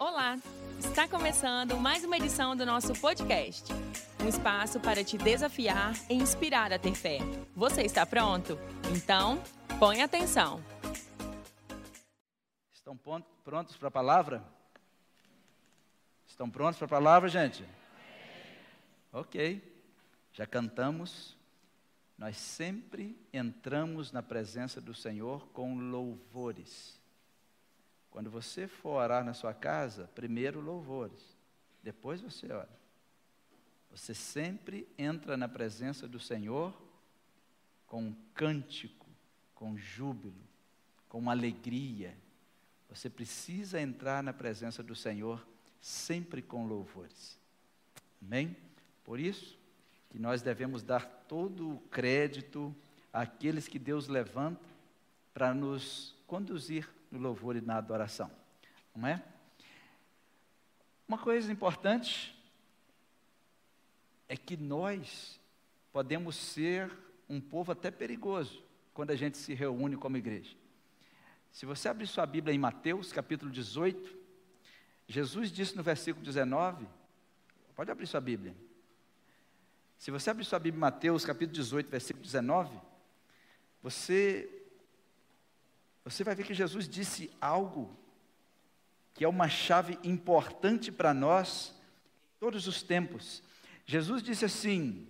Olá! Está começando mais uma edição do nosso podcast. Um espaço para te desafiar e inspirar a ter fé. Você está pronto? Então, põe atenção. Estão prontos para a palavra? Estão prontos para a palavra, gente? Ok. Já cantamos. Nós sempre entramos na presença do Senhor com louvores. Quando você for orar na sua casa, primeiro louvores, depois você ora. Você sempre entra na presença do Senhor com um cântico, com júbilo, com alegria. Você precisa entrar na presença do Senhor sempre com louvores. Amém? Por isso que nós devemos dar todo o crédito àqueles que Deus levanta para nos conduzir no louvor e na adoração. Não é? Uma coisa importante é que nós podemos ser um povo até perigoso quando a gente se reúne como igreja. Se você abrir sua Bíblia em Mateus, capítulo 18, Jesus disse no versículo 19, pode abrir sua Bíblia. Se você abrir sua Bíblia em Mateus, capítulo 18, versículo 19, você você vai ver que Jesus disse algo que é uma chave importante para nós todos os tempos. Jesus disse assim: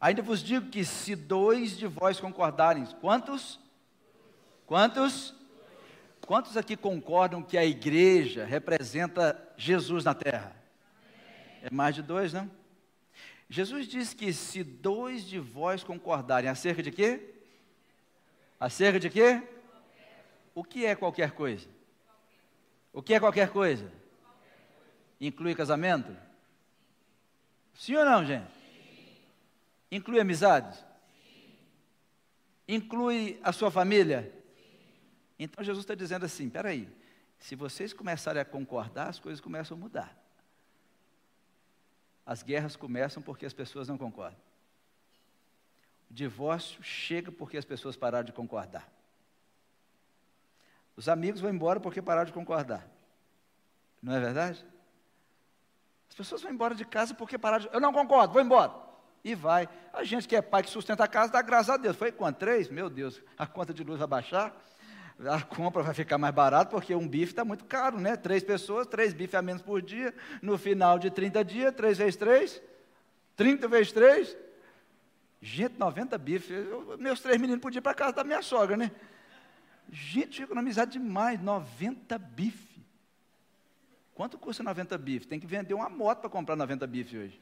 Ainda vos digo que se dois de vós concordarem, quantos? Quantos? Quantos aqui concordam que a igreja representa Jesus na terra? É mais de dois, não? Jesus disse que se dois de vós concordarem acerca de quê? Acerca de quê? O que é qualquer coisa? O que é qualquer coisa? Inclui casamento? Sim ou não, gente? Inclui amizades? Inclui a sua família? Então Jesus está dizendo assim: peraí, se vocês começarem a concordar, as coisas começam a mudar. As guerras começam porque as pessoas não concordam. Divórcio chega porque as pessoas pararam de concordar. Os amigos vão embora porque pararam de concordar. Não é verdade? As pessoas vão embora de casa porque pararam de. Eu não concordo, vou embora. E vai. A gente que é pai que sustenta a casa, dá graças a Deus. Foi quanto? Três? Meu Deus, a conta de luz vai baixar. A compra vai ficar mais barata, porque um bife está muito caro, né? Três pessoas, três bifes a menos por dia. No final de 30 dias, três vezes três. 30 vezes três. Gente, 90 bifes. Eu, meus três meninos podiam ir para casa da minha sogra, né? Gente, economizar demais. 90 bifes. Quanto custa 90 bifes? Tem que vender uma moto para comprar 90 bifes hoje.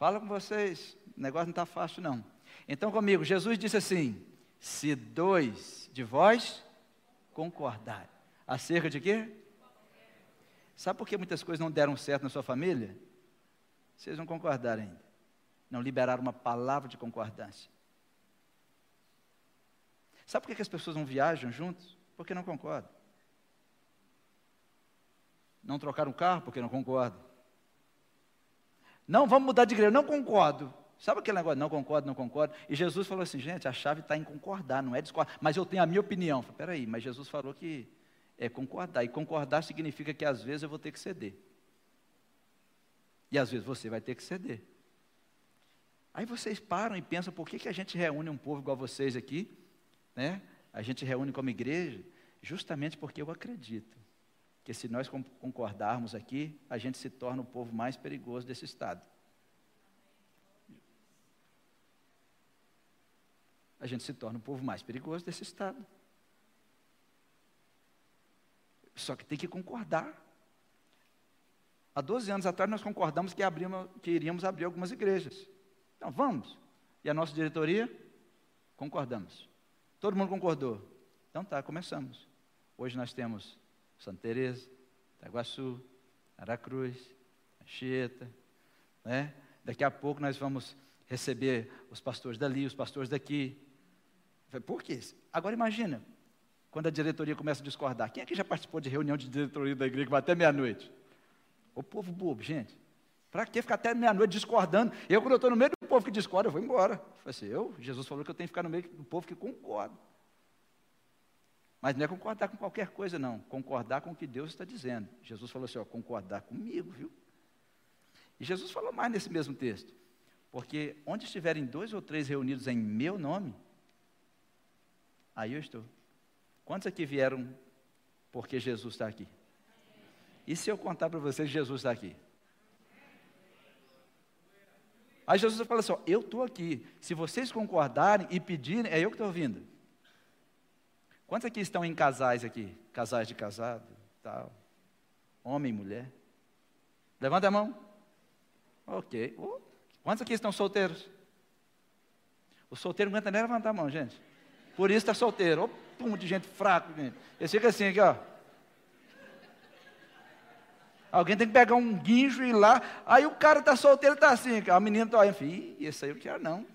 Fala com vocês. O negócio não está fácil, não. Então, comigo, Jesus disse assim: se dois de vós concordarem. Acerca de quê? Sabe por que muitas coisas não deram certo na sua família? Vocês não concordaram ainda não liberaram uma palavra de concordância. Sabe por que as pessoas não viajam juntos? Porque não concordam. Não trocaram carro porque não concordam. Não, vamos mudar de igreja, não concordo. Sabe aquele negócio, não concordo, não concordo? E Jesus falou assim, gente, a chave está em concordar, não é discordar. Mas eu tenho a minha opinião. Peraí, mas Jesus falou que é concordar. E concordar significa que às vezes eu vou ter que ceder. E às vezes você vai ter que ceder. Aí vocês param e pensam, por que, que a gente reúne um povo igual vocês aqui? Né? A gente reúne como igreja, justamente porque eu acredito que se nós concordarmos aqui, a gente se torna o povo mais perigoso desse estado. A gente se torna o povo mais perigoso desse estado. Só que tem que concordar. Há 12 anos atrás nós concordamos que, abrimos, que iríamos abrir algumas igrejas. Então vamos. E a nossa diretoria? Concordamos. Todo mundo concordou. Então tá, começamos. Hoje nós temos Santa Teresa, Itaguaçu, Aracruz, Anchieta, né? Daqui a pouco nós vamos receber os pastores dali, os pastores daqui. Por quê? Agora imagina, quando a diretoria começa a discordar. Quem aqui já participou de reunião de diretoria da igreja que vai até meia-noite? O povo bobo, gente. Para que ficar até meia-noite discordando? Eu, quando eu estou no meio povo que discorda, eu vou embora. Eu assim, eu, Jesus falou que eu tenho que ficar no meio do povo que concorda. Mas não é concordar com qualquer coisa, não. Concordar com o que Deus está dizendo. Jesus falou assim: ó, concordar comigo, viu? E Jesus falou mais nesse mesmo texto. Porque onde estiverem dois ou três reunidos em meu nome, aí eu estou. Quantos aqui vieram porque Jesus está aqui? E se eu contar para vocês que Jesus está aqui? Aí Jesus fala assim: ó, eu estou aqui. Se vocês concordarem e pedirem, é eu que estou vindo. Quantos aqui estão em casais aqui? Casais de casado, tal. Homem e mulher. Levanta a mão. Ok. Quantos aqui estão solteiros? O solteiro não aguenta nem levantar a mão, gente. Por isso está solteiro. Oh, pum, de gente fraca, gente. Ele fica assim aqui, ó. Alguém tem que pegar um guincho e ir lá. Aí o cara está solteiro, está assim. A menina está olhando. Ih, esse aí eu quero não.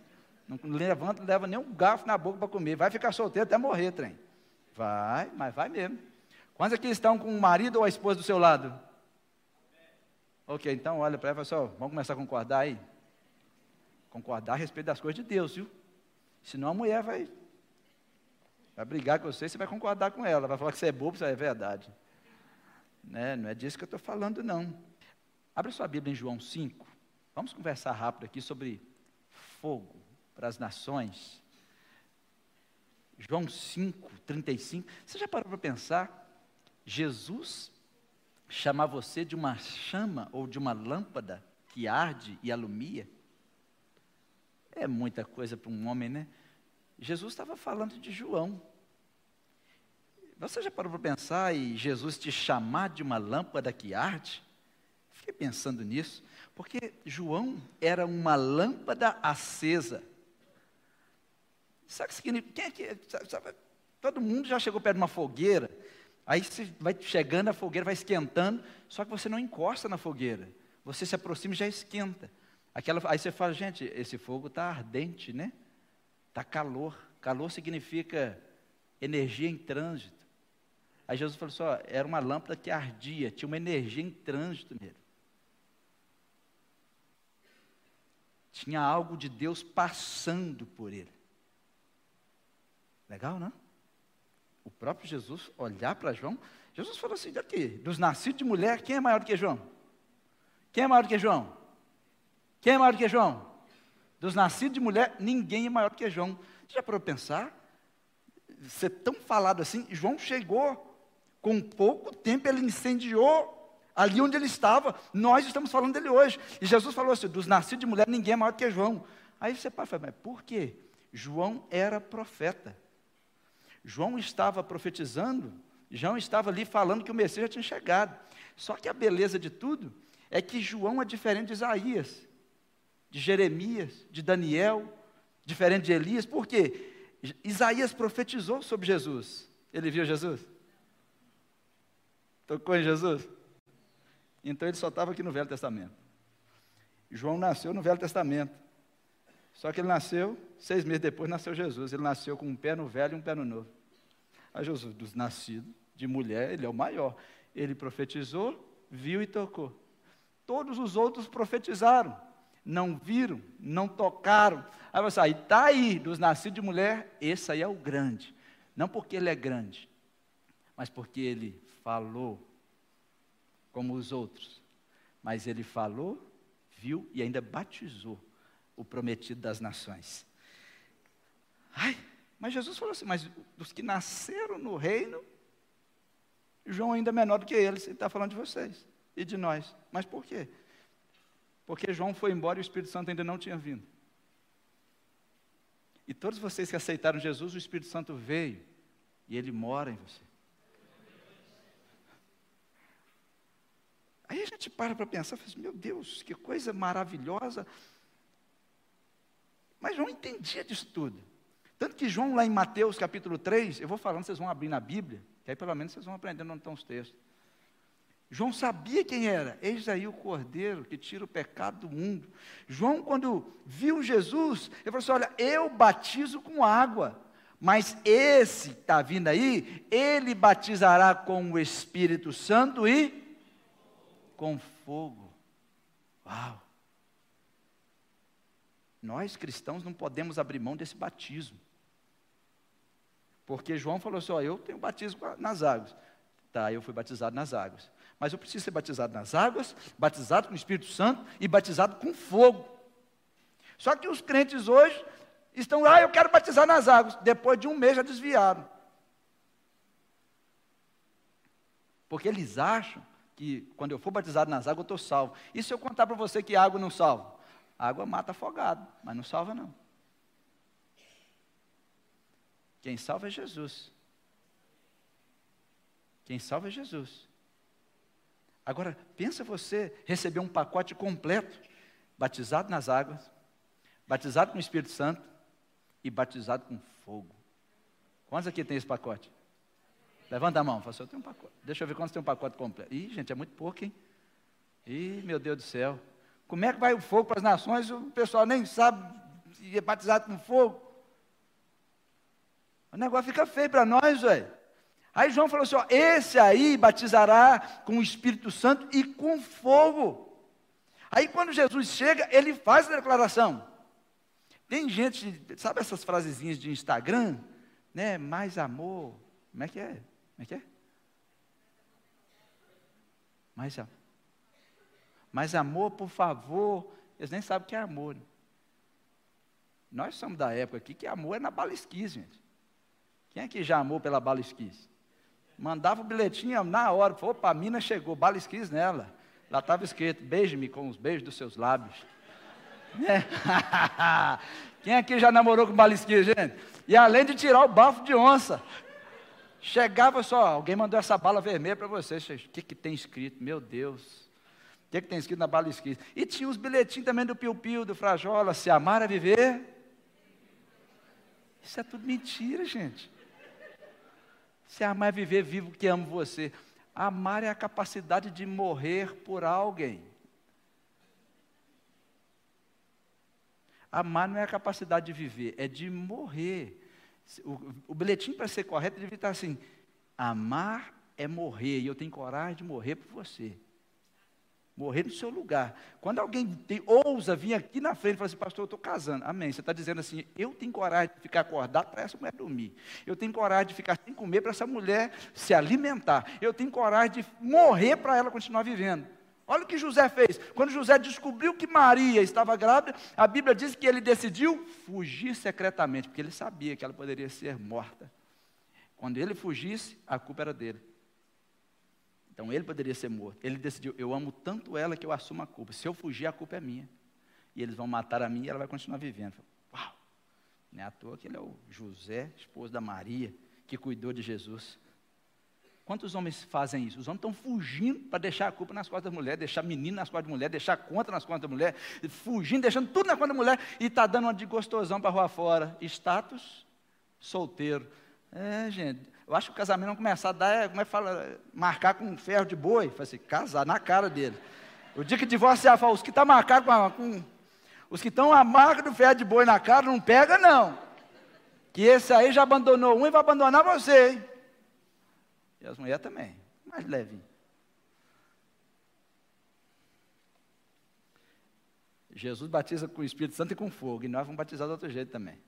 Não levanta, não leva nem um garfo na boca para comer. Vai ficar solteiro até morrer, trem. Vai, mas vai mesmo. Quantos aqui estão com o marido ou a esposa do seu lado? Ok, então olha para ela fala assim, vamos começar a concordar aí? Concordar a respeito das coisas de Deus, viu? Senão a mulher vai, vai brigar com você, você vai concordar com ela, vai falar que você é bobo, isso é verdade. Né? Não é disso que eu estou falando, não. Abre sua Bíblia em João 5. Vamos conversar rápido aqui sobre fogo para as nações. João 5, 35. Você já parou para pensar? Jesus chamar você de uma chama ou de uma lâmpada que arde e alumia? É muita coisa para um homem, né? Jesus estava falando de João. Você já parou para pensar e Jesus te chamar de uma lâmpada que arde? Fiquei pensando nisso, porque João era uma lâmpada acesa. Sabe o que significa? Quem é que, sabe, sabe, todo mundo já chegou perto de uma fogueira, aí você vai chegando, a fogueira vai esquentando, só que você não encosta na fogueira. Você se aproxima e já esquenta. Aquela, aí você fala, gente, esse fogo está ardente, né? Está calor. Calor significa energia em trânsito. Aí Jesus falou assim: ó, era uma lâmpada que ardia, tinha uma energia em trânsito nele. Tinha algo de Deus passando por ele. Legal, não? O próprio Jesus olhar para João, Jesus falou assim: daqui, dos nascidos de mulher, quem é maior que João? Quem é maior que João? Quem é maior que João? Dos nascidos de mulher, ninguém é maior que João. Já parou pensar? Ser tão falado assim, João chegou com pouco tempo ele incendiou ali onde ele estava. Nós estamos falando dele hoje. E Jesus falou assim: dos nascidos de mulher, ninguém é maior que João. Aí você pode falar, mas por quê? João era profeta. João estava profetizando, João estava ali falando que o Messias tinha chegado. Só que a beleza de tudo é que João é diferente de Isaías, de Jeremias, de Daniel, diferente de Elias. Por quê? Isaías profetizou sobre Jesus. Ele viu Jesus? Tocou em Jesus? Então ele só estava aqui no Velho Testamento. João nasceu no Velho Testamento. Só que ele nasceu, seis meses depois nasceu Jesus. Ele nasceu com um pé no velho e um pé no novo. A Jesus, dos nascidos de mulher, ele é o maior. Ele profetizou, viu e tocou. Todos os outros profetizaram, não viram, não tocaram. Aí você, aí está aí, dos nascidos de mulher, esse aí é o grande. Não porque ele é grande, mas porque ele falou como os outros, mas ele falou, viu e ainda batizou o prometido das nações. Ai, mas Jesus falou assim: mas dos que nasceram no reino, João ainda é menor do que eles, ele está falando de vocês e de nós. Mas por quê? Porque João foi embora e o Espírito Santo ainda não tinha vindo. E todos vocês que aceitaram Jesus, o Espírito Santo veio e ele mora em você. Aí a gente para para pensar, fala, assim, meu Deus, que coisa maravilhosa. Mas João entendia disso tudo. Tanto que João, lá em Mateus capítulo 3, eu vou falando, vocês vão abrir na Bíblia, que aí pelo menos vocês vão aprendendo onde estão os textos. João sabia quem era. Eis aí o cordeiro que tira o pecado do mundo. João, quando viu Jesus, ele falou assim: Olha, eu batizo com água, mas esse que está vindo aí, ele batizará com o Espírito Santo e com fogo. Uau! Nós cristãos não podemos abrir mão desse batismo. Porque João falou assim: ó, eu tenho batismo nas águas. Tá, eu fui batizado nas águas. Mas eu preciso ser batizado nas águas, batizado com o Espírito Santo e batizado com fogo. Só que os crentes hoje estão, ah, eu quero batizar nas águas. Depois de um mês já desviaram. Porque eles acham que quando eu for batizado nas águas eu estou salvo. E se eu contar para você que água não salva? A água mata afogado, mas não salva não. Quem salva é Jesus. Quem salva é Jesus. Agora, pensa você receber um pacote completo, batizado nas águas, batizado com o Espírito Santo e batizado com fogo. Quantos aqui tem esse pacote? Levanta a mão, fala assim, eu tenho um pacote. Deixa eu ver quantos tem um pacote completo. Ih, gente, é muito pouco, hein? Ih, meu Deus do céu. Como é que vai o fogo para as nações? O pessoal nem sabe se é batizado com fogo. O negócio fica feio para nós, velho. Aí João falou assim: ó, esse aí batizará com o Espírito Santo e com fogo. Aí quando Jesus chega, ele faz a declaração. Tem gente, sabe essas frasezinhas de Instagram? Né? Mais amor. Como é que é? Como é que é? Mais amor. Mais amor, por favor. Eles nem sabem o que é amor. Né? Nós somos da época aqui que amor é na bala esquis, gente. Quem é que já amou pela bala esquis? Mandava o bilhetinho na hora. Opa, a mina chegou, bala esquis nela. Lá estava escrito, beije-me com os beijos dos seus lábios. É. Quem aqui já namorou com bala esquis, gente? E além de tirar o bafo de onça, chegava só, alguém mandou essa bala vermelha para você. O que, que tem escrito? Meu Deus. O que, que tem escrito na bala esquis? E tinha os bilhetinhos também do Piu Piu, do Frajola, se amar é viver. Isso é tudo mentira, gente. Se amar é viver, vivo que amo você. Amar é a capacidade de morrer por alguém. Amar não é a capacidade de viver, é de morrer. O, o bilhetinho, para ser correto, devia estar assim: amar é morrer, e eu tenho coragem de morrer por você. Morrer no seu lugar. Quando alguém tem, ousa vir aqui na frente e falar assim, pastor, eu estou casando. Amém. Você está dizendo assim, eu tenho coragem de ficar acordado para essa mulher dormir. Eu tenho coragem de ficar sem comer para essa mulher se alimentar. Eu tenho coragem de morrer para ela continuar vivendo. Olha o que José fez. Quando José descobriu que Maria estava grávida, a Bíblia diz que ele decidiu fugir secretamente, porque ele sabia que ela poderia ser morta. Quando ele fugisse, a culpa era dele. Então ele poderia ser morto. Ele decidiu: eu amo tanto ela que eu assumo a culpa. Se eu fugir, a culpa é minha. E eles vão matar a mim e ela vai continuar vivendo. Uau! Não é à toa que ele é o José, esposo da Maria, que cuidou de Jesus. Quantos homens fazem isso? Os homens estão fugindo para deixar a culpa nas costas da mulher, deixar menino nas costas da mulher, deixar a conta nas costas da mulher, fugindo, deixando tudo na conta da mulher e está dando uma de gostosão para rua fora. Status solteiro. É, gente, eu acho que o casamento não começar a dar, é, como é que fala, marcar com um ferro de boi. Falei assim, casar na cara dele. O dia que divorciar, fala, os que estão tá marcados com, com, Os que estão a marca do ferro de boi na cara, não pega, não. Que esse aí já abandonou um e vai abandonar você, hein? E as mulheres também, mais leve. Jesus batiza com o Espírito Santo e com fogo, e nós vamos batizar de outro jeito também.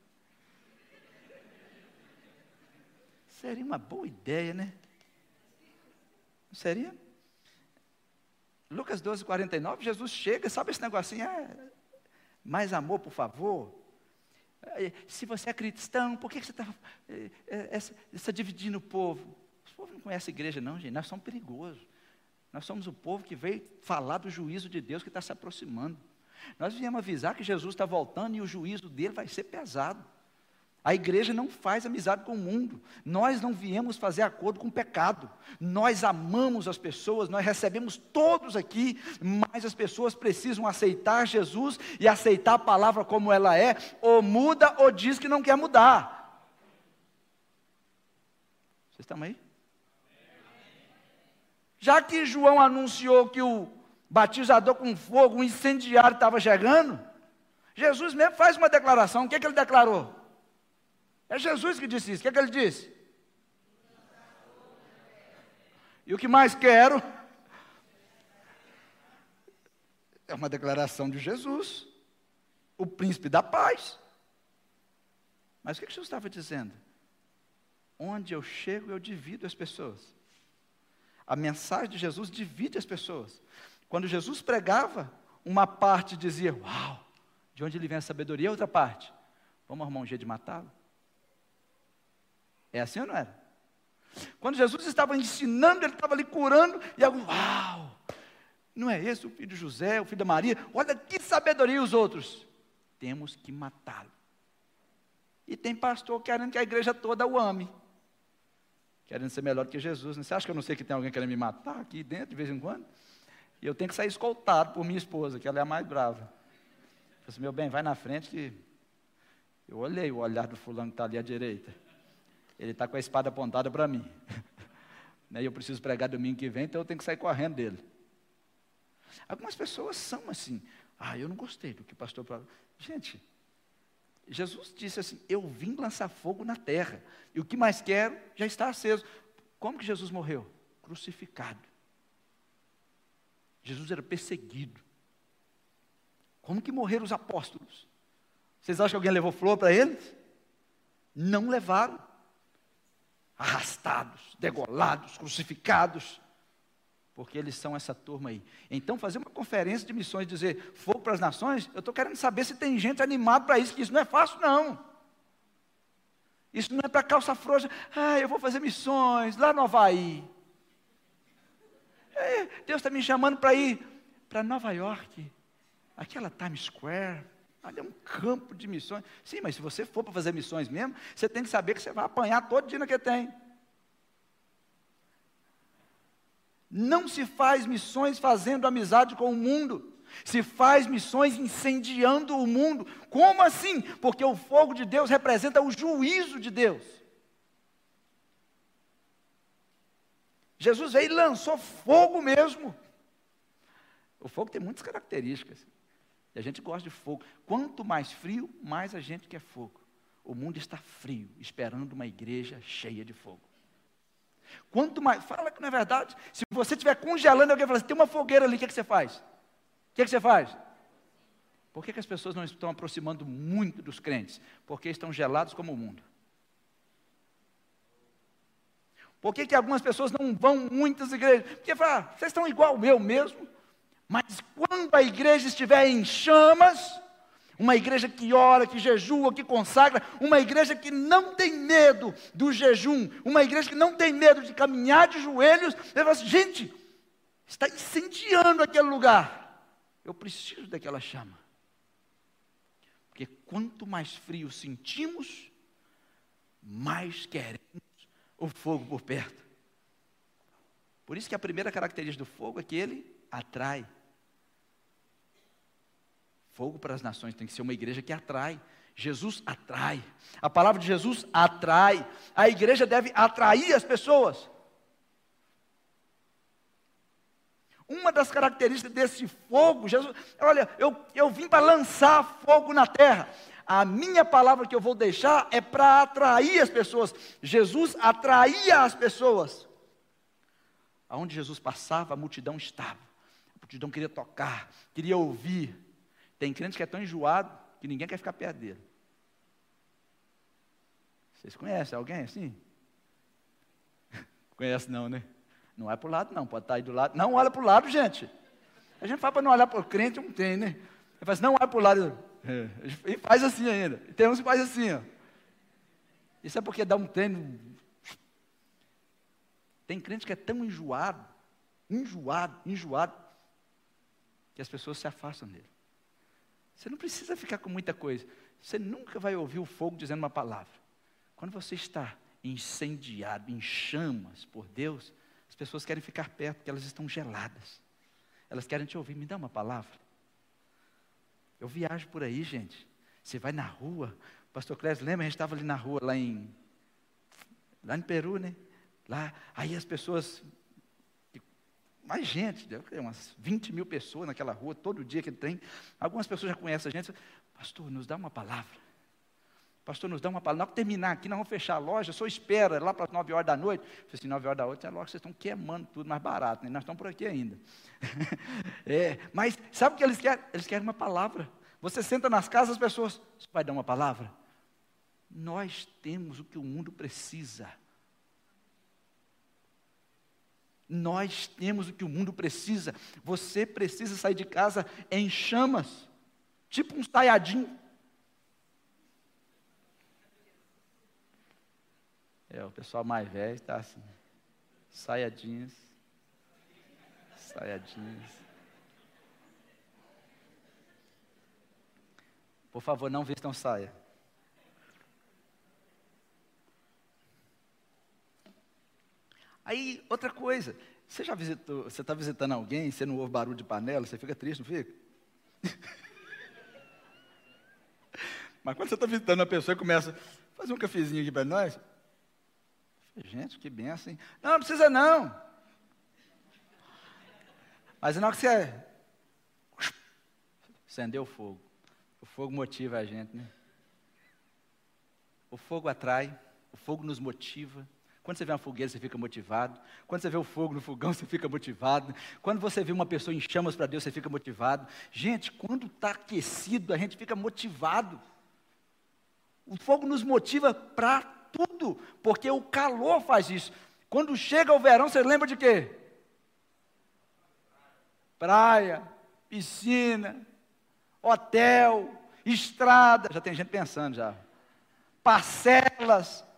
Seria uma boa ideia, né? Seria? Lucas 12, 49, Jesus chega, sabe esse negocinho? É, mais amor, por favor. É, se você é cristão, por que você está é, é, dividindo o povo? Povo não conhece a igreja, não, gente. Nós somos perigosos. Nós somos o povo que veio falar do juízo de Deus que está se aproximando. Nós viemos avisar que Jesus está voltando e o juízo dele vai ser pesado. A igreja não faz amizade com o mundo. Nós não viemos fazer acordo com o pecado. Nós amamos as pessoas, nós recebemos todos aqui, mas as pessoas precisam aceitar Jesus e aceitar a palavra como ela é, ou muda ou diz que não quer mudar. Vocês estão aí? Já que João anunciou que o batizador com fogo, um incendiário estava chegando, Jesus mesmo faz uma declaração. O que, é que ele declarou? É Jesus que disse isso. O que, é que ele disse? E o que mais quero é uma declaração de Jesus, o príncipe da paz. Mas o que, que Jesus estava dizendo? onde eu chego, eu divido as pessoas. A mensagem de Jesus divide as pessoas. Quando Jesus pregava, uma parte dizia: Uau, de onde ele vem a sabedoria? A outra parte, vamos arrumar um jeito de matá-lo. É assim ou não era? Quando Jesus estava ensinando, ele estava ali curando, e alguns, uau, não é esse o filho de José, o filho da Maria? Olha que sabedoria os outros. Temos que matá-lo. E tem pastor querendo que a igreja toda o ame. Querendo ser melhor do que Jesus. Né? Você acha que eu não sei que tem alguém querendo me matar aqui dentro de vez em quando? E eu tenho que sair escoltado por minha esposa, que ela é a mais brava. Eu disse, meu bem, vai na frente que. Eu olhei o olhar do fulano que está ali à direita. Ele está com a espada apontada para mim. Né, e eu preciso pregar domingo que vem, então eu tenho que sair correndo dele. Algumas pessoas são assim. Ah, eu não gostei do que o pastor falou. Gente, Jesus disse assim: Eu vim lançar fogo na terra, e o que mais quero já está aceso. Como que Jesus morreu? Crucificado. Jesus era perseguido. Como que morreram os apóstolos? Vocês acham que alguém levou flor para eles? Não levaram. Arrastados, degolados, crucificados, porque eles são essa turma aí. Então, fazer uma conferência de missões, dizer fogo para as nações, eu estou querendo saber se tem gente animada para isso, que isso não é fácil, não. Isso não é para calça frouxa, ah, eu vou fazer missões lá no Havaí. É, Deus está me chamando para ir para Nova York, aquela Times Square. Ali é um campo de missões. Sim, mas se você for para fazer missões mesmo, você tem que saber que você vai apanhar todo dia que tem. Não se faz missões fazendo amizade com o mundo. Se faz missões incendiando o mundo. Como assim? Porque o fogo de Deus representa o juízo de Deus. Jesus veio e lançou fogo mesmo. O fogo tem muitas características. E a gente gosta de fogo. Quanto mais frio, mais a gente quer fogo. O mundo está frio, esperando uma igreja cheia de fogo. Quanto mais, fala que não é verdade. Se você estiver congelando, alguém fala assim, tem uma fogueira ali, o que, é que você faz? O que, é que você faz? Por que, que as pessoas não estão aproximando muito dos crentes? Porque estão gelados como o mundo. Por que, que algumas pessoas não vão muitas igrejas? Porque fala, ah, vocês estão igual eu mesmo. Mas quando a igreja estiver em chamas, uma igreja que ora, que jejua, que consagra, uma igreja que não tem medo do jejum, uma igreja que não tem medo de caminhar de joelhos, fala assim, gente, está incendiando aquele lugar. Eu preciso daquela chama. Porque quanto mais frio sentimos, mais queremos o fogo por perto. Por isso que a primeira característica do fogo é que ele atrai. Fogo para as nações tem que ser uma igreja que atrai. Jesus atrai. A palavra de Jesus atrai. A igreja deve atrair as pessoas. Uma das características desse fogo, Jesus, olha, eu, eu vim para lançar fogo na terra a minha palavra que eu vou deixar é para atrair as pessoas. Jesus atraía as pessoas. Aonde Jesus passava, a multidão estava. A multidão queria tocar, queria ouvir. Tem crente que é tão enjoado que ninguém quer ficar perto dele. Vocês conhecem alguém assim? Conhece não, né? Não olha para o lado, não. Pode estar aí do lado. Não olha para o lado, gente. A gente fala para não olhar para o crente, não tem, né? Ele fala assim, não olha para o lado. É, e faz assim ainda. Tem uns que faz assim, ó. Isso é porque dá um treino. Tem crente que é tão enjoado, enjoado, enjoado, que as pessoas se afastam dele. Você não precisa ficar com muita coisa. Você nunca vai ouvir o fogo dizendo uma palavra. Quando você está incendiado, em chamas por Deus, as pessoas querem ficar perto, porque elas estão geladas. Elas querem te ouvir. Me dá uma palavra. Eu viajo por aí, gente. Você vai na rua. Pastor Clésio, lembra? A gente estava ali na rua, lá em. Lá em Peru, né? Lá, aí as pessoas. Mais gente, umas 20 mil pessoas naquela rua, todo dia que tem. Algumas pessoas já conhecem a gente. Pastor, nos dá uma palavra. Pastor, nos dá uma palavra. Que terminar aqui, nós vamos fechar a loja, só espera lá para as 9 horas da noite. Eu falei assim, 9 horas da noite é loja, vocês estão queimando tudo mais barato, né? nós estamos por aqui ainda. é, mas sabe o que eles querem? Eles querem uma palavra. Você senta nas casas, as pessoas, você vai dar uma palavra? Nós temos o que o mundo precisa, Nós temos o que o mundo precisa. Você precisa sair de casa em chamas, tipo um saiadinho. É, o pessoal mais velho está assim, saiadinhas, saiadinhas. Por favor, não vistam saia. Aí, outra coisa, você já visitou, você está visitando alguém, você não ouve barulho de panela, você fica triste, não fica? Mas quando você está visitando uma pessoa e começa, fazer um cafezinho aqui para nós, gente, que benção, hein? Não, não precisa não. Mas na hora que você acendeu o fogo, o fogo motiva a gente, né? O fogo atrai, o fogo nos motiva. Quando você vê uma fogueira, você fica motivado. Quando você vê o fogo no fogão, você fica motivado. Quando você vê uma pessoa em chamas para Deus, você fica motivado. Gente, quando está aquecido, a gente fica motivado. O fogo nos motiva para tudo, porque o calor faz isso. Quando chega o verão, você lembra de quê? Praia, piscina, hotel, estrada. Já tem gente pensando já. Parcelas.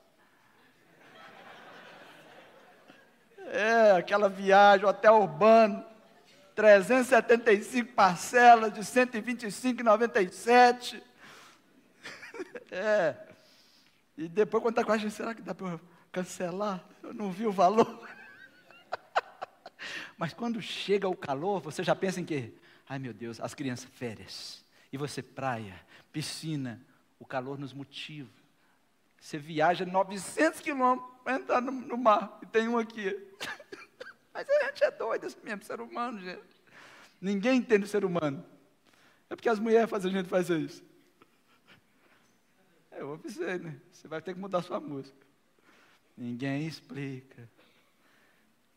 É, aquela viagem, hotel urbano. 375 parcelas de 125,97. É. E depois, quando está com a gente, será que dá para cancelar? Eu não vi o valor. Mas quando chega o calor, você já pensa em quê? Ai meu Deus, as crianças, férias. E você, praia, piscina. O calor nos motiva. Você viaja 900 quilômetros para entrar no, no, mar. E tem um aqui. Mas a gente é doido esse mesmo, ser humano, gente. Ninguém entende o ser humano. É porque as mulheres fazem a gente fazer isso. É, eu avisei, né? Você vai ter que mudar sua música. Ninguém explica.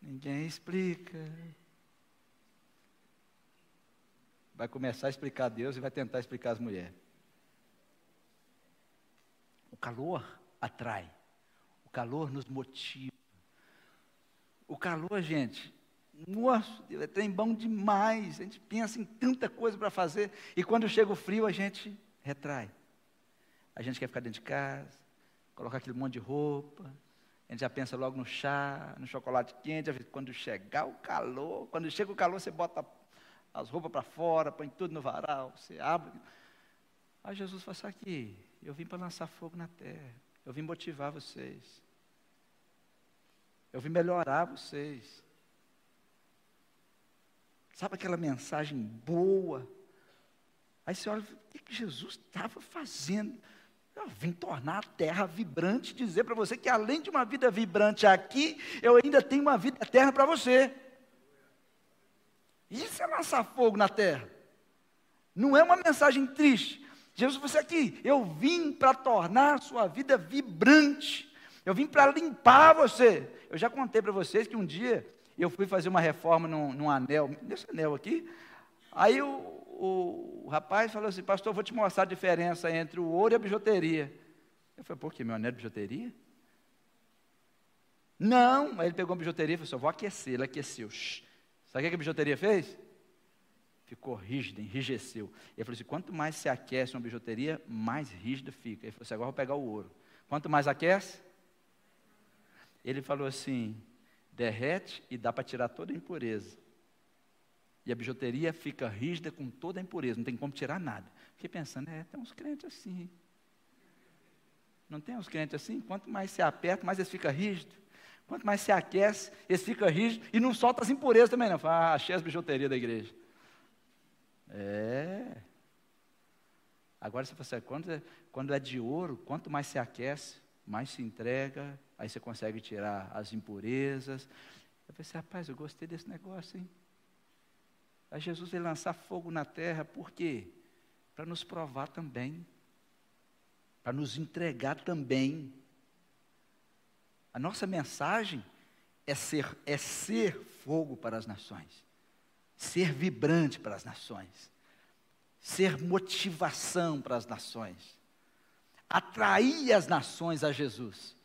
Ninguém explica. Vai começar a explicar a Deus e vai tentar explicar as mulheres. Calor atrai. O calor nos motiva. O calor, gente, nossa, é trem bom demais. A gente pensa em tanta coisa para fazer. E quando chega o frio, a gente retrai. A gente quer ficar dentro de casa, colocar aquele monte de roupa. A gente já pensa logo no chá, no chocolate quente. Quando chegar o calor, quando chega o calor, você bota as roupas para fora, põe tudo no varal, você abre. Aí Jesus fala aqui, eu vim para lançar fogo na terra. Eu vim motivar vocês. Eu vim melhorar vocês. Sabe aquela mensagem boa? Aí você olha, o que Jesus estava fazendo? Eu vim tornar a terra vibrante, dizer para você que além de uma vida vibrante aqui, eu ainda tenho uma vida eterna para você. Isso é lançar fogo na terra. Não é uma mensagem triste. Jesus, você aqui, eu vim para tornar sua vida vibrante. Eu vim para limpar você. Eu já contei para vocês que um dia eu fui fazer uma reforma num, num anel, nesse anel aqui. Aí o, o, o, rapaz falou assim, pastor, vou te mostrar a diferença entre o ouro e a bijuteria. Eu falei, por que meu anel é bijuteria? Não, aí ele pegou a bijuteria e falou assim, vou aquecer, ele aqueceu. Sabe o que a bijuteria fez? Ficou rígida, enrijeceu. Ele falou assim: quanto mais se aquece uma bijuteria, mais rígida fica. Ele falou assim: agora vou pegar o ouro. Quanto mais aquece, ele falou assim: derrete e dá para tirar toda a impureza. E a bijuteria fica rígida com toda a impureza, não tem como tirar nada. Fiquei pensando, é, tem uns crentes assim. Não tem uns crentes assim? Quanto mais se aperta, mais eles ficam rígidos. Quanto mais se aquece, eles ficam rígidos e não solta as impurezas também, não. Fala, ah, achei as bijuterias da igreja. É. Agora você fala assim, quando é, quando é de ouro, quanto mais se aquece, mais se entrega, aí você consegue tirar as impurezas. Eu pensei, rapaz, eu gostei desse negócio, hein? Aí Jesus veio lançar fogo na terra, por quê? Para nos provar também, para nos entregar também. A nossa mensagem é ser, é ser fogo para as nações, ser vibrante para as nações, ser motivação para as nações, atrair as nações a Jesus.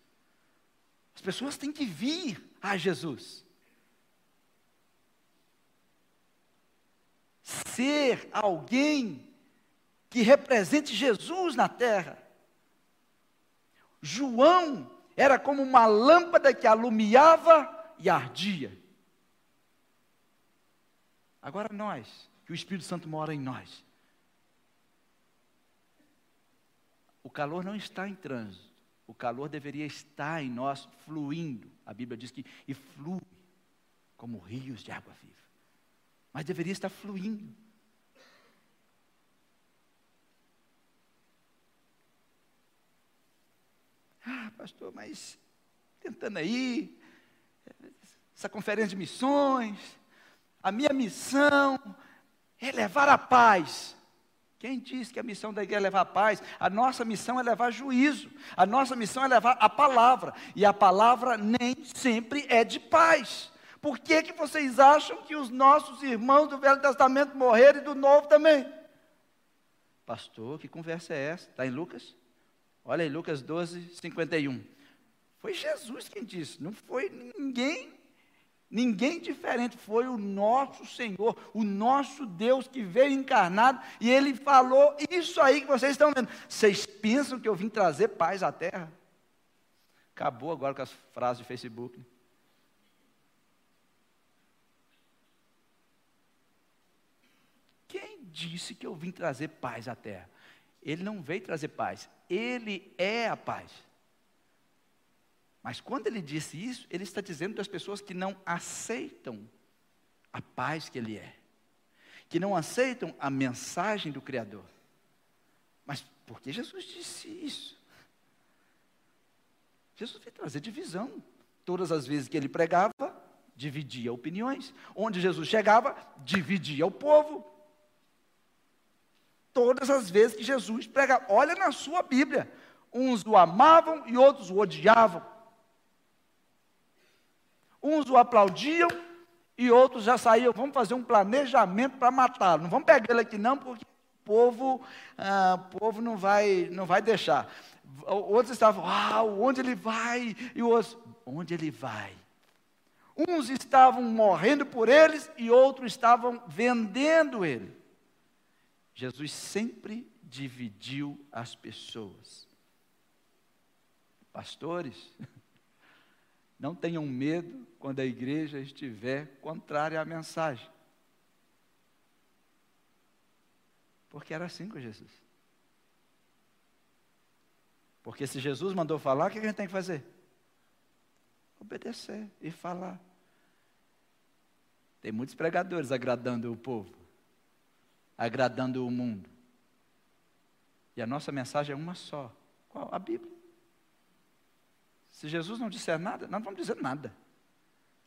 As pessoas têm que vir a Jesus. Ser alguém que represente Jesus na terra. João era como uma lâmpada que alumiava e ardia. Agora nós, que o Espírito Santo mora em nós. O calor não está em trânsito. O calor deveria estar em nós fluindo. A Bíblia diz que e flui como rios de água viva. Mas deveria estar fluindo. Ah, pastor, mas tentando aí, essa conferência de missões, a minha missão é levar a paz. Quem disse que a missão da igreja é levar a paz? A nossa missão é levar juízo. A nossa missão é levar a palavra. E a palavra nem sempre é de paz. Por que, que vocês acham que os nossos irmãos do Velho Testamento morreram e do Novo também? Pastor, que conversa é essa? Está em Lucas? Olha aí, Lucas 12, 51. Foi Jesus quem disse, não foi ninguém, ninguém diferente, foi o nosso Senhor, o nosso Deus que veio encarnado e ele falou isso aí que vocês estão vendo. Vocês pensam que eu vim trazer paz à terra? Acabou agora com as frases de Facebook. Né? Quem disse que eu vim trazer paz à terra? Ele não veio trazer paz, ele é a paz. Mas quando ele disse isso, ele está dizendo das pessoas que não aceitam a paz que ele é, que não aceitam a mensagem do Criador. Mas por que Jesus disse isso? Jesus veio trazer divisão. Todas as vezes que ele pregava, dividia opiniões. Onde Jesus chegava, dividia o povo todas as vezes que Jesus pregava. Olha na sua Bíblia. Uns o amavam e outros o odiavam. Uns o aplaudiam e outros já saíam. Vamos fazer um planejamento para matá-lo. Não vamos pegar ele aqui não, porque o povo, ah, o povo não vai, não vai deixar. Outros estavam, ah, onde ele vai? E outros, onde ele vai? Uns estavam morrendo por eles e outros estavam vendendo ele. Jesus sempre dividiu as pessoas. Pastores, não tenham medo quando a igreja estiver contrária à mensagem. Porque era assim com Jesus. Porque se Jesus mandou falar, o que a gente tem que fazer? Obedecer e falar. Tem muitos pregadores agradando o povo agradando o mundo. E a nossa mensagem é uma só. Qual? A Bíblia. Se Jesus não disser nada, nós não vamos dizer nada.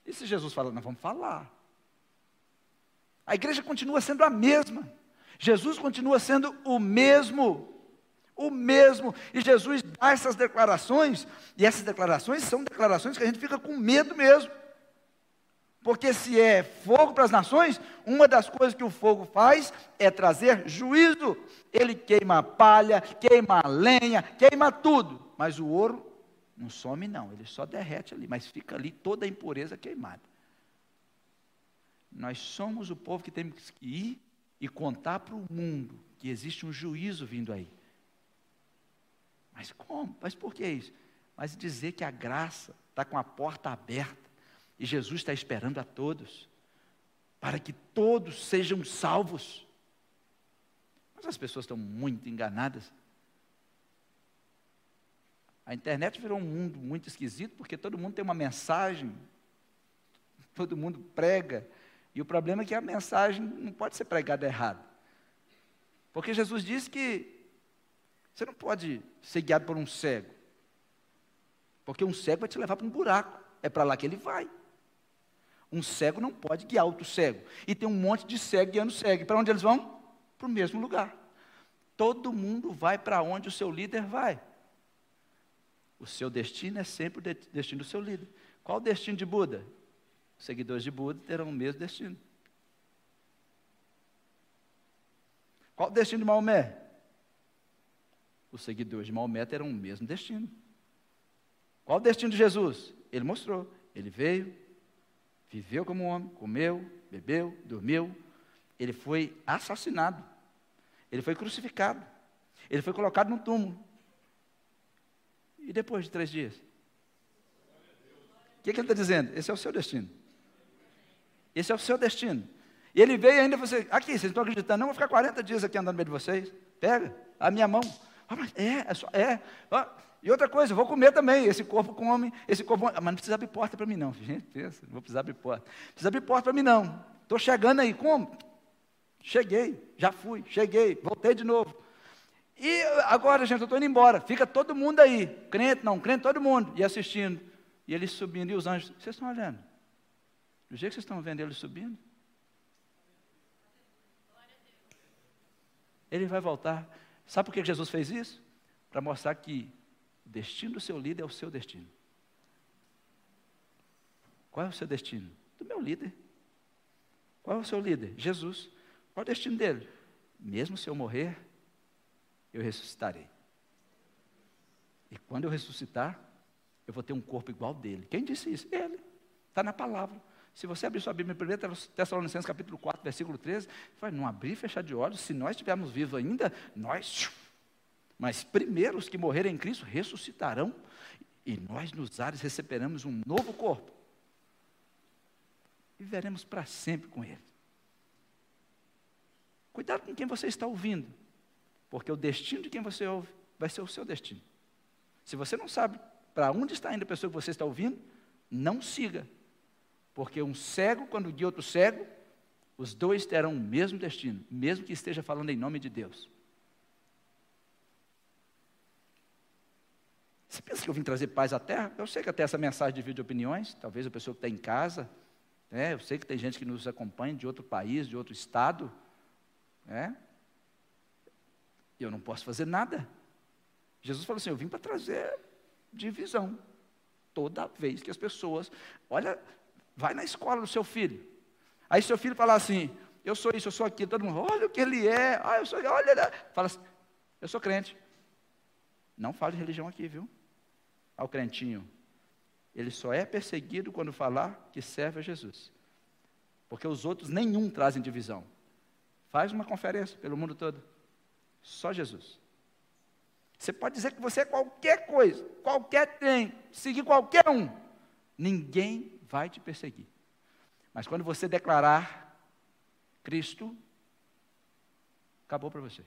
E se Jesus falar, nós vamos falar. A igreja continua sendo a mesma. Jesus continua sendo o mesmo. O mesmo. E Jesus dá essas declarações, e essas declarações são declarações que a gente fica com medo mesmo. Porque se é fogo para as nações, uma das coisas que o fogo faz é trazer juízo. Ele queima a palha, queima a lenha, queima tudo. Mas o ouro não some, não. Ele só derrete ali, mas fica ali toda a impureza queimada. Nós somos o povo que temos que ir e contar para o mundo que existe um juízo vindo aí. Mas como? Mas por que isso? Mas dizer que a graça está com a porta aberta e Jesus está esperando a todos, para que todos sejam salvos. Mas as pessoas estão muito enganadas. A internet virou um mundo muito esquisito, porque todo mundo tem uma mensagem, todo mundo prega, e o problema é que a mensagem não pode ser pregada errado. Porque Jesus disse que você não pode ser guiado por um cego, porque um cego vai te levar para um buraco, é para lá que ele vai. Um cego não pode guiar outro cego. E tem um monte de cego guiando cego. Para onde eles vão? Para o mesmo lugar. Todo mundo vai para onde o seu líder vai. O seu destino é sempre o destino do seu líder. Qual o destino de Buda? Os seguidores de Buda terão o mesmo destino. Qual o destino de Maomé? Os seguidores de Maomé terão o mesmo destino. Qual o destino de Jesus? Ele mostrou. Ele veio, Viveu como homem, comeu, bebeu, dormiu. ele foi assassinado, ele foi crucificado, ele foi colocado no túmulo. E depois de três dias? O que, que ele está dizendo? Esse é o seu destino. Esse é o seu destino. E ele veio ainda você, aqui, vocês estão acreditando, não, vou ficar 40 dias aqui andando no meio de vocês. Pega a minha mão. Ah, é, é só, é. Ah, e outra coisa, vou comer também. Esse corpo come, esse corpo. Mas não precisa abrir porta para mim, não. Gente, pensa, não vou precisar abrir porta. Precisa abrir porta para mim, não. Estou chegando aí, como? Cheguei, já fui, cheguei, voltei de novo. E agora, gente, eu estou indo embora. Fica todo mundo aí, crente, não crente, todo mundo, e assistindo. E eles subindo, e os anjos, vocês estão olhando? Do jeito que vocês estão vendo eles subindo? Ele vai voltar. Sabe por que Jesus fez isso? Para mostrar que o destino do seu líder é o seu destino. Qual é o seu destino? Do meu líder. Qual é o seu líder? Jesus. Qual é o destino dele? Mesmo se eu morrer, eu ressuscitarei. E quando eu ressuscitar, eu vou ter um corpo igual dele. Quem disse isso? Ele. Está na palavra. Se você abrir sua Bíblia em 1 Tessalonicenses capítulo 4, versículo 13, vai não abrir e fechar de olhos, se nós estivermos vivos ainda, nós. Mas primeiro os que morrerem em Cristo ressuscitarão, e nós nos ares receberemos um novo corpo. E viveremos para sempre com Ele. Cuidado com quem você está ouvindo, porque o destino de quem você ouve vai ser o seu destino. Se você não sabe para onde está indo a pessoa que você está ouvindo, não siga. Porque um cego, quando guia outro cego, os dois terão o mesmo destino, mesmo que esteja falando em nome de Deus. Você pensa que eu vim trazer paz à terra? Eu sei que até essa mensagem divide opiniões, talvez a pessoa que está em casa, né? eu sei que tem gente que nos acompanha de outro país, de outro estado, né? Eu não posso fazer nada. Jesus falou assim: eu vim para trazer divisão. Toda vez que as pessoas, olha, vai na escola do seu filho. Aí seu filho fala assim: eu sou isso, eu sou aquilo, todo mundo, olha o que ele é, ah, eu sou, olha, fala assim, eu sou crente. Não fale de religião aqui, viu? Ao crentinho. Ele só é perseguido quando falar que serve a Jesus. Porque os outros nenhum trazem divisão. Faz uma conferência pelo mundo todo. Só Jesus. Você pode dizer que você é qualquer coisa, qualquer trem, seguir qualquer um. Ninguém vai te perseguir. Mas quando você declarar Cristo, acabou para você.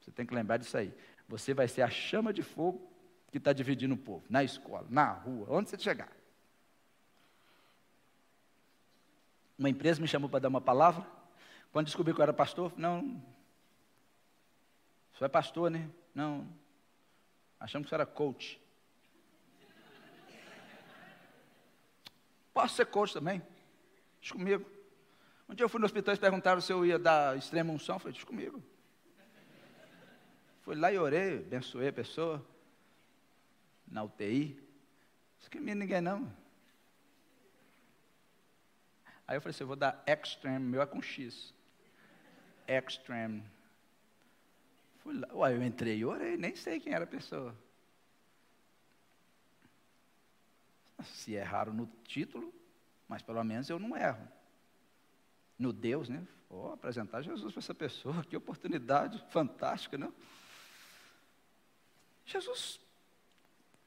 Você tem que lembrar disso aí. Você vai ser a chama de fogo que está dividindo o povo, na escola, na rua, onde você chegar. Uma empresa me chamou para dar uma palavra. Quando descobri que eu era pastor, não. Você é pastor, né? Não. Achamos que você era coach. Posso ser coach também? Diz comigo. Um dia eu fui no hospital e perguntaram se eu ia dar extrema unção. Eu falei, diz comigo. Fui lá e orei, abençoei a pessoa. Na UTI. Discrimina ninguém não. Aí eu falei assim, eu vou dar extreme, meu é com X. Extreme. Fui lá, uai, eu entrei e orei, nem sei quem era a pessoa. Se erraram no título, mas pelo menos eu não erro. No Deus, né? Vou apresentar Jesus para essa pessoa, que oportunidade fantástica, não? Jesus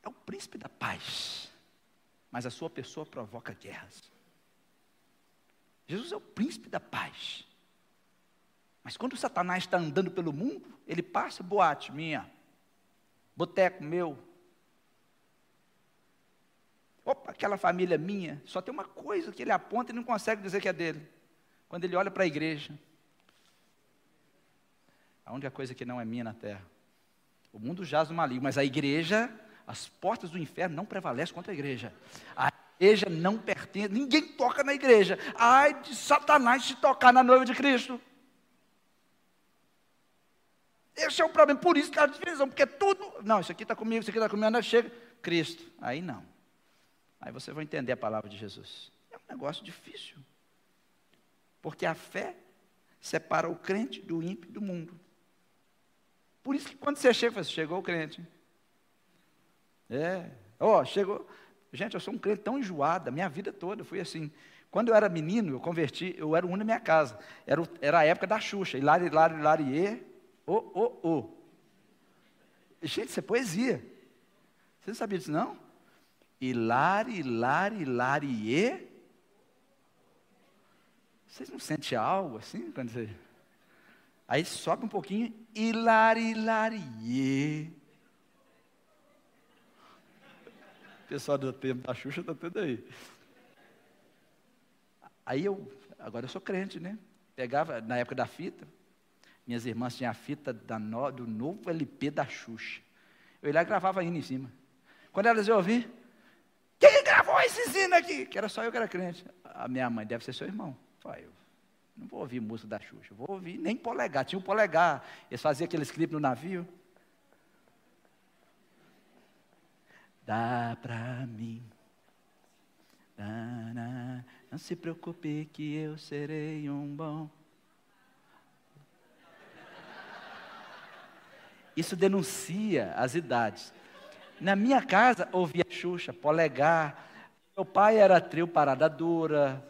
é o príncipe da paz, mas a sua pessoa provoca guerras. Jesus é o príncipe da paz. Mas quando Satanás está andando pelo mundo, ele passa boate minha, boteco meu. Opa, aquela família minha, só tem uma coisa que ele aponta e não consegue dizer que é dele. Quando ele olha para a igreja, a única coisa que não é minha na terra o mundo jaz no maligno, mas a igreja, as portas do inferno não prevalecem contra a igreja. A igreja não pertence, ninguém toca na igreja. Ai de Satanás se tocar na noiva de Cristo. Esse é o problema, por isso que a divisão, porque tudo, não, isso aqui está comigo, isso aqui está comigo, não chega, Cristo. Aí não. Aí você vai entender a palavra de Jesus. É um negócio difícil. Porque a fé separa o crente do ímpio do mundo. Por isso que quando você chega, você chegou o crente. É, ó, oh, chegou. Gente, eu sou um crente tão enjoado, a minha vida toda fui assim. Quando eu era menino, eu converti, eu era o único na minha casa. Era, era a época da Xuxa. Hilari, hilari, hilarie, o, o, o. Gente, isso é poesia. Você não sabia disso, não? Hilari, hilari, hilarie. Vocês não sentem algo assim? Quando você... Aí sobe um pouquinho. Hilari, hilarie. O pessoal do tempo da Xuxa está tudo aí. Aí eu, agora eu sou crente, né? Pegava, na época da fita, minhas irmãs tinham a fita no, do novo LP da Xuxa. Eu ia lá e gravava hino em cima. Quando elas iam ouvir, quem gravou esse hino aqui? Que era só eu que era crente. A minha mãe deve ser seu irmão. Falei, eu não vou ouvir música da Xuxa, vou ouvir nem polegar. Tinha um polegar, eles faziam aqueles clipes no navio. Dá pra mim. Dá. Não se preocupe que eu serei um bom. Isso denuncia as idades. Na minha casa ouvia Xuxa, Polegar. Meu pai era trio Parada Dura,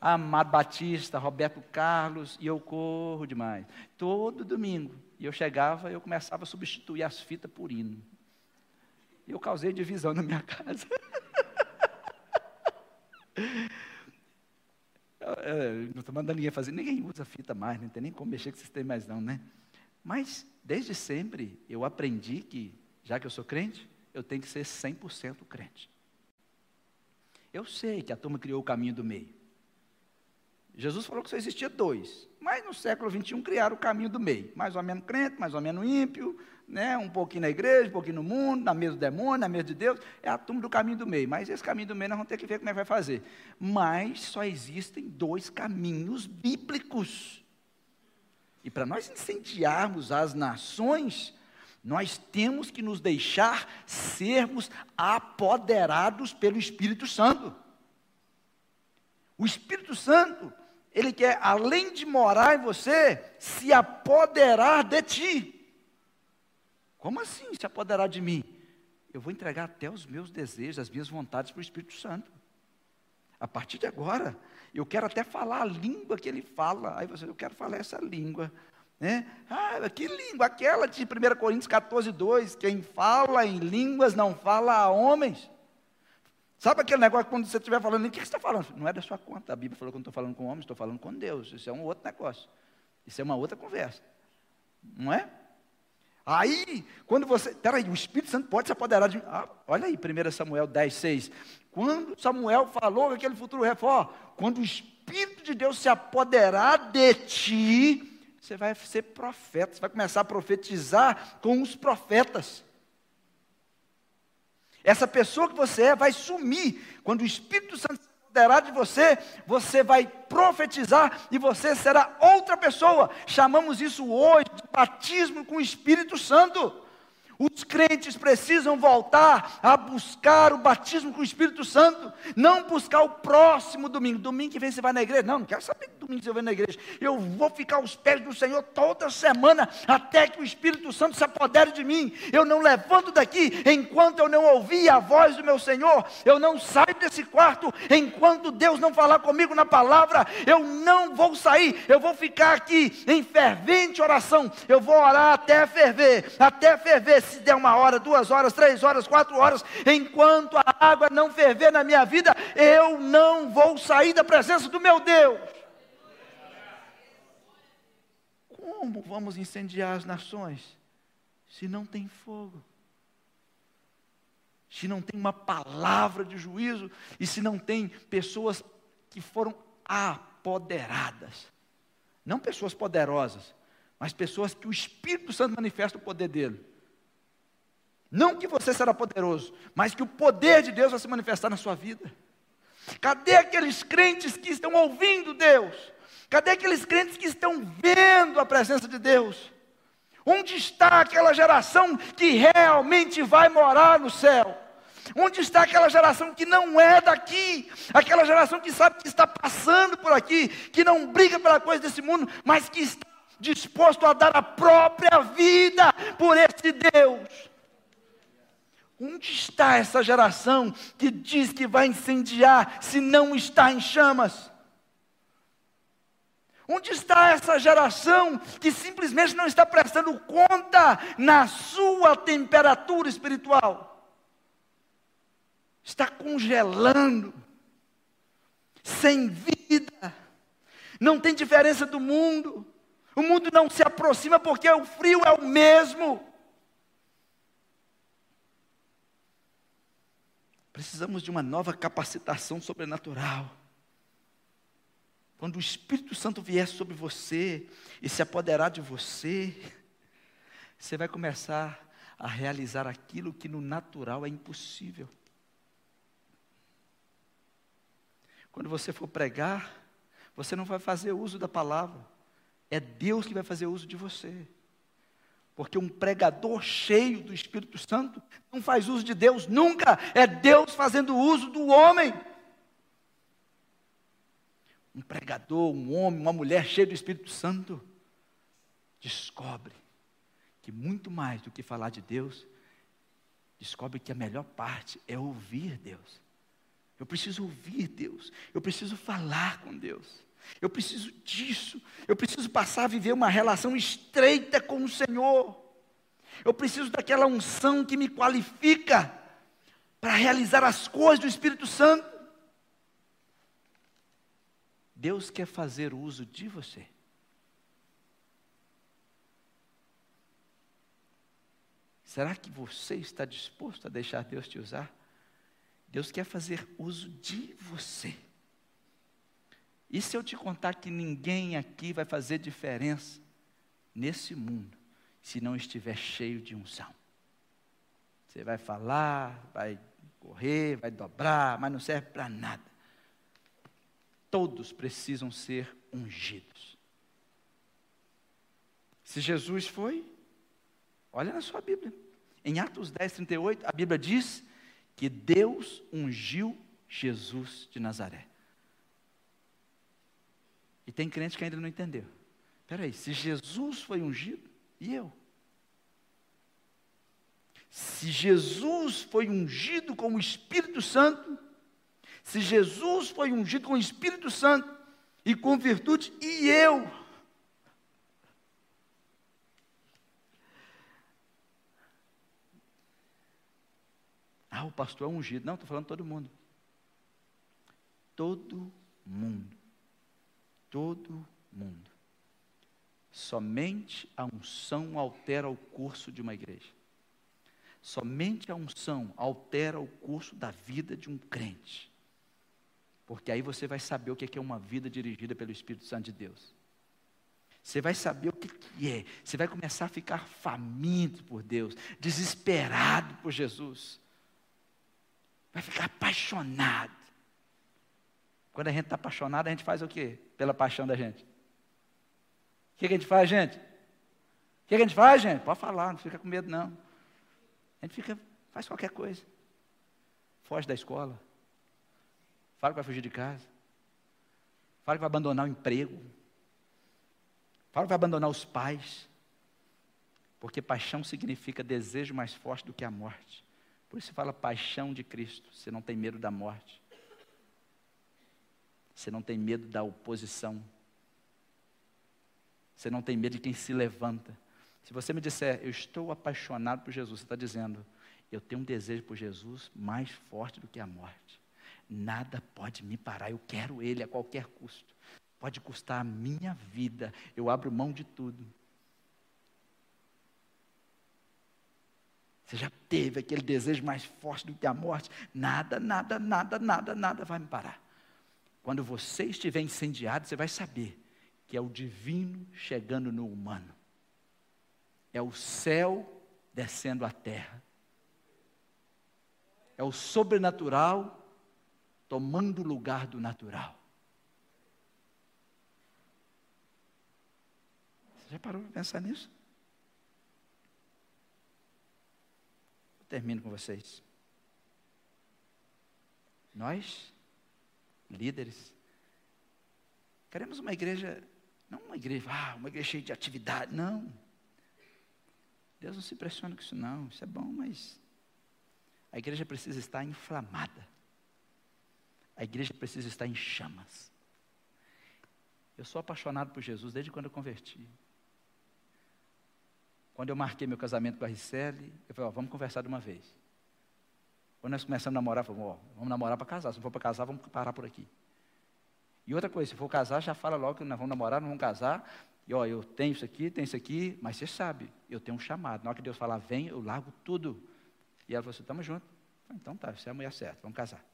Amado Batista, Roberto Carlos, e eu corro demais. Todo domingo. E eu chegava, eu começava a substituir as fitas por hino. E eu causei divisão na minha casa. É, não estou mandando ninguém fazer, ninguém usa fita mais, não tem nem como mexer com sistema mais não, né? Mas, desde sempre, eu aprendi que, já que eu sou crente, eu tenho que ser 100% crente. Eu sei que a turma criou o caminho do meio. Jesus falou que só existia dois. Mas no século XXI criaram o caminho do meio. Mais ou menos crente, mais ou menos ímpio, né? um pouquinho na igreja, um pouquinho no mundo, na mesa do demônio, na mesa de Deus. É a turma do caminho do meio. Mas esse caminho do meio nós vamos ter que ver como é que vai fazer. Mas só existem dois caminhos bíblicos. E para nós incendiarmos as nações, nós temos que nos deixar sermos apoderados pelo Espírito Santo. O Espírito Santo, ele quer, além de morar em você, se apoderar de ti. Como assim se apoderar de mim? Eu vou entregar até os meus desejos, as minhas vontades para o Espírito Santo. A partir de agora, eu quero até falar a língua que ele fala. Aí você, eu quero falar essa língua. Né? Ah, que língua? Aquela de 1 Coríntios 14, 2. Quem fala em línguas não fala a homens. Sabe aquele negócio quando você estiver falando, o que você está falando? Não é da sua conta. A Bíblia falou que eu não estou falando com homens, estou falando com Deus. Isso é um outro negócio. Isso é uma outra conversa. Não é? Aí, quando você. Peraí, o Espírito Santo pode se apoderar de. Ah, olha aí, 1 Samuel 10, 6. Quando Samuel falou que aquele futuro reforma, quando o Espírito de Deus se apoderar de ti, você vai ser profeta, você vai começar a profetizar com os profetas. Essa pessoa que você é vai sumir. Quando o Espírito Santo apoderar de você, você vai profetizar e você será outra pessoa. Chamamos isso hoje de batismo com o Espírito Santo. Os crentes precisam voltar a buscar o batismo com o Espírito Santo, não buscar o próximo domingo. Domingo que vem você vai na igreja? Não, não quero saber você vai na igreja. Eu vou ficar aos pés do Senhor toda semana, até que o Espírito Santo se apodere de mim. Eu não levanto daqui enquanto eu não ouvir a voz do meu Senhor. Eu não saio desse quarto enquanto Deus não falar comigo na palavra. Eu não vou sair. Eu vou ficar aqui em fervente oração. Eu vou orar até ferver, até ferver se der uma hora, duas horas, três horas, quatro horas, enquanto a água não ferver na minha vida, eu não vou sair da presença do meu Deus. Como vamos incendiar as nações se não tem fogo? Se não tem uma palavra de juízo e se não tem pessoas que foram apoderadas, não pessoas poderosas, mas pessoas que o Espírito Santo manifesta o poder dele. Não que você será poderoso, mas que o poder de Deus vai se manifestar na sua vida. Cadê aqueles crentes que estão ouvindo Deus? Cadê aqueles crentes que estão vendo a presença de Deus? Onde está aquela geração que realmente vai morar no céu? Onde está aquela geração que não é daqui? Aquela geração que sabe que está passando por aqui, que não briga pela coisa desse mundo, mas que está disposto a dar a própria vida por esse Deus. Onde está essa geração que diz que vai incendiar se não está em chamas? Onde está essa geração que simplesmente não está prestando conta na sua temperatura espiritual? Está congelando, sem vida, não tem diferença do mundo. O mundo não se aproxima porque o frio é o mesmo. Precisamos de uma nova capacitação sobrenatural. Quando o Espírito Santo vier sobre você e se apoderar de você, você vai começar a realizar aquilo que no natural é impossível. Quando você for pregar, você não vai fazer uso da palavra, é Deus que vai fazer uso de você. Porque um pregador cheio do Espírito Santo não faz uso de Deus nunca, é Deus fazendo uso do homem. Um pregador, um homem, uma mulher cheia do Espírito Santo descobre que muito mais do que falar de Deus, descobre que a melhor parte é ouvir Deus. Eu preciso ouvir Deus, eu preciso falar com Deus. Eu preciso disso. Eu preciso passar a viver uma relação estreita com o Senhor. Eu preciso daquela unção que me qualifica para realizar as coisas do Espírito Santo. Deus quer fazer uso de você. Será que você está disposto a deixar Deus te usar? Deus quer fazer uso de você. E se eu te contar que ninguém aqui vai fazer diferença nesse mundo se não estiver cheio de unção? Você vai falar, vai correr, vai dobrar, mas não serve para nada. Todos precisam ser ungidos. Se Jesus foi, olha na sua Bíblia. Em Atos 10, 38, a Bíblia diz que Deus ungiu Jesus de Nazaré. E tem crente que ainda não entendeu. Espera aí, se Jesus foi ungido, e eu? Se Jesus foi ungido com o Espírito Santo, se Jesus foi ungido com o Espírito Santo e com virtude, e eu? Ah, o pastor é ungido. Não, estou falando todo mundo. Todo mundo. Todo mundo. Somente a unção altera o curso de uma igreja. Somente a unção altera o curso da vida de um crente. Porque aí você vai saber o que é uma vida dirigida pelo Espírito Santo de Deus. Você vai saber o que é. Você vai começar a ficar faminto por Deus, desesperado por Jesus. Vai ficar apaixonado. Quando a gente está apaixonado, a gente faz o quê? Pela paixão da gente. O que, que a gente faz, gente? O que, que a gente faz, gente? Pode falar, não fica com medo, não. A gente fica, faz qualquer coisa. Foge da escola. Fala que vai fugir de casa. Fala que vai abandonar o emprego. Fala que vai abandonar os pais. Porque paixão significa desejo mais forte do que a morte. Por isso fala paixão de Cristo. Você não tem medo da morte. Você não tem medo da oposição. Você não tem medo de quem se levanta. Se você me disser, eu estou apaixonado por Jesus, você está dizendo, eu tenho um desejo por Jesus mais forte do que a morte. Nada pode me parar, eu quero Ele a qualquer custo. Pode custar a minha vida, eu abro mão de tudo. Você já teve aquele desejo mais forte do que a morte? Nada, nada, nada, nada, nada vai me parar. Quando você estiver incendiado, você vai saber que é o divino chegando no humano. É o céu descendo à terra. É o sobrenatural tomando o lugar do natural. Você já parou para pensar nisso? Eu termino com vocês. Nós líderes. Queremos uma igreja, não uma igreja, ah, uma igreja cheia de atividade, não. Deus não se impressiona com isso não, isso é bom, mas A igreja precisa estar inflamada. A igreja precisa estar em chamas. Eu sou apaixonado por Jesus desde quando eu converti. Quando eu marquei meu casamento com a Ricelli, eu falei, ó, vamos conversar de uma vez. Quando nós começamos a namorar, falamos, ó, vamos namorar para casar. Se não for para casar, vamos parar por aqui. E outra coisa, se for casar, já fala logo que nós vamos namorar, não vamos casar. E ó, eu tenho isso aqui, tenho isso aqui, mas você sabe, eu tenho um chamado. Na hora que Deus falar, vem, eu largo tudo. E ela falou assim, estamos juntos. Então tá, você é a mulher certa, vamos casar.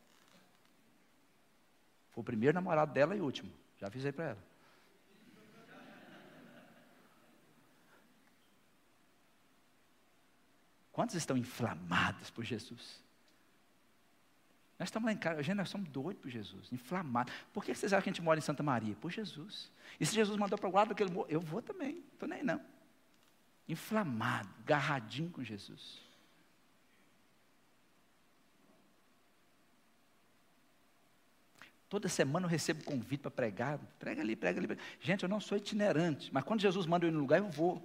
Foi o primeiro namorado dela e o último. Já avisei para ela. Quantos estão inflamados por Jesus? Nós estamos lá em casa, gente, nós somos doidos por Jesus, inflamados. Por que vocês acham que a gente mora em Santa Maria? Por Jesus. E se Jesus mandou para o lado daquele eu vou também, estou nem não. Inflamado, garradinho com Jesus. Toda semana eu recebo convite para pregar. Prega ali, prega ali. Gente, eu não sou itinerante, mas quando Jesus manda eu ir no lugar, eu vou.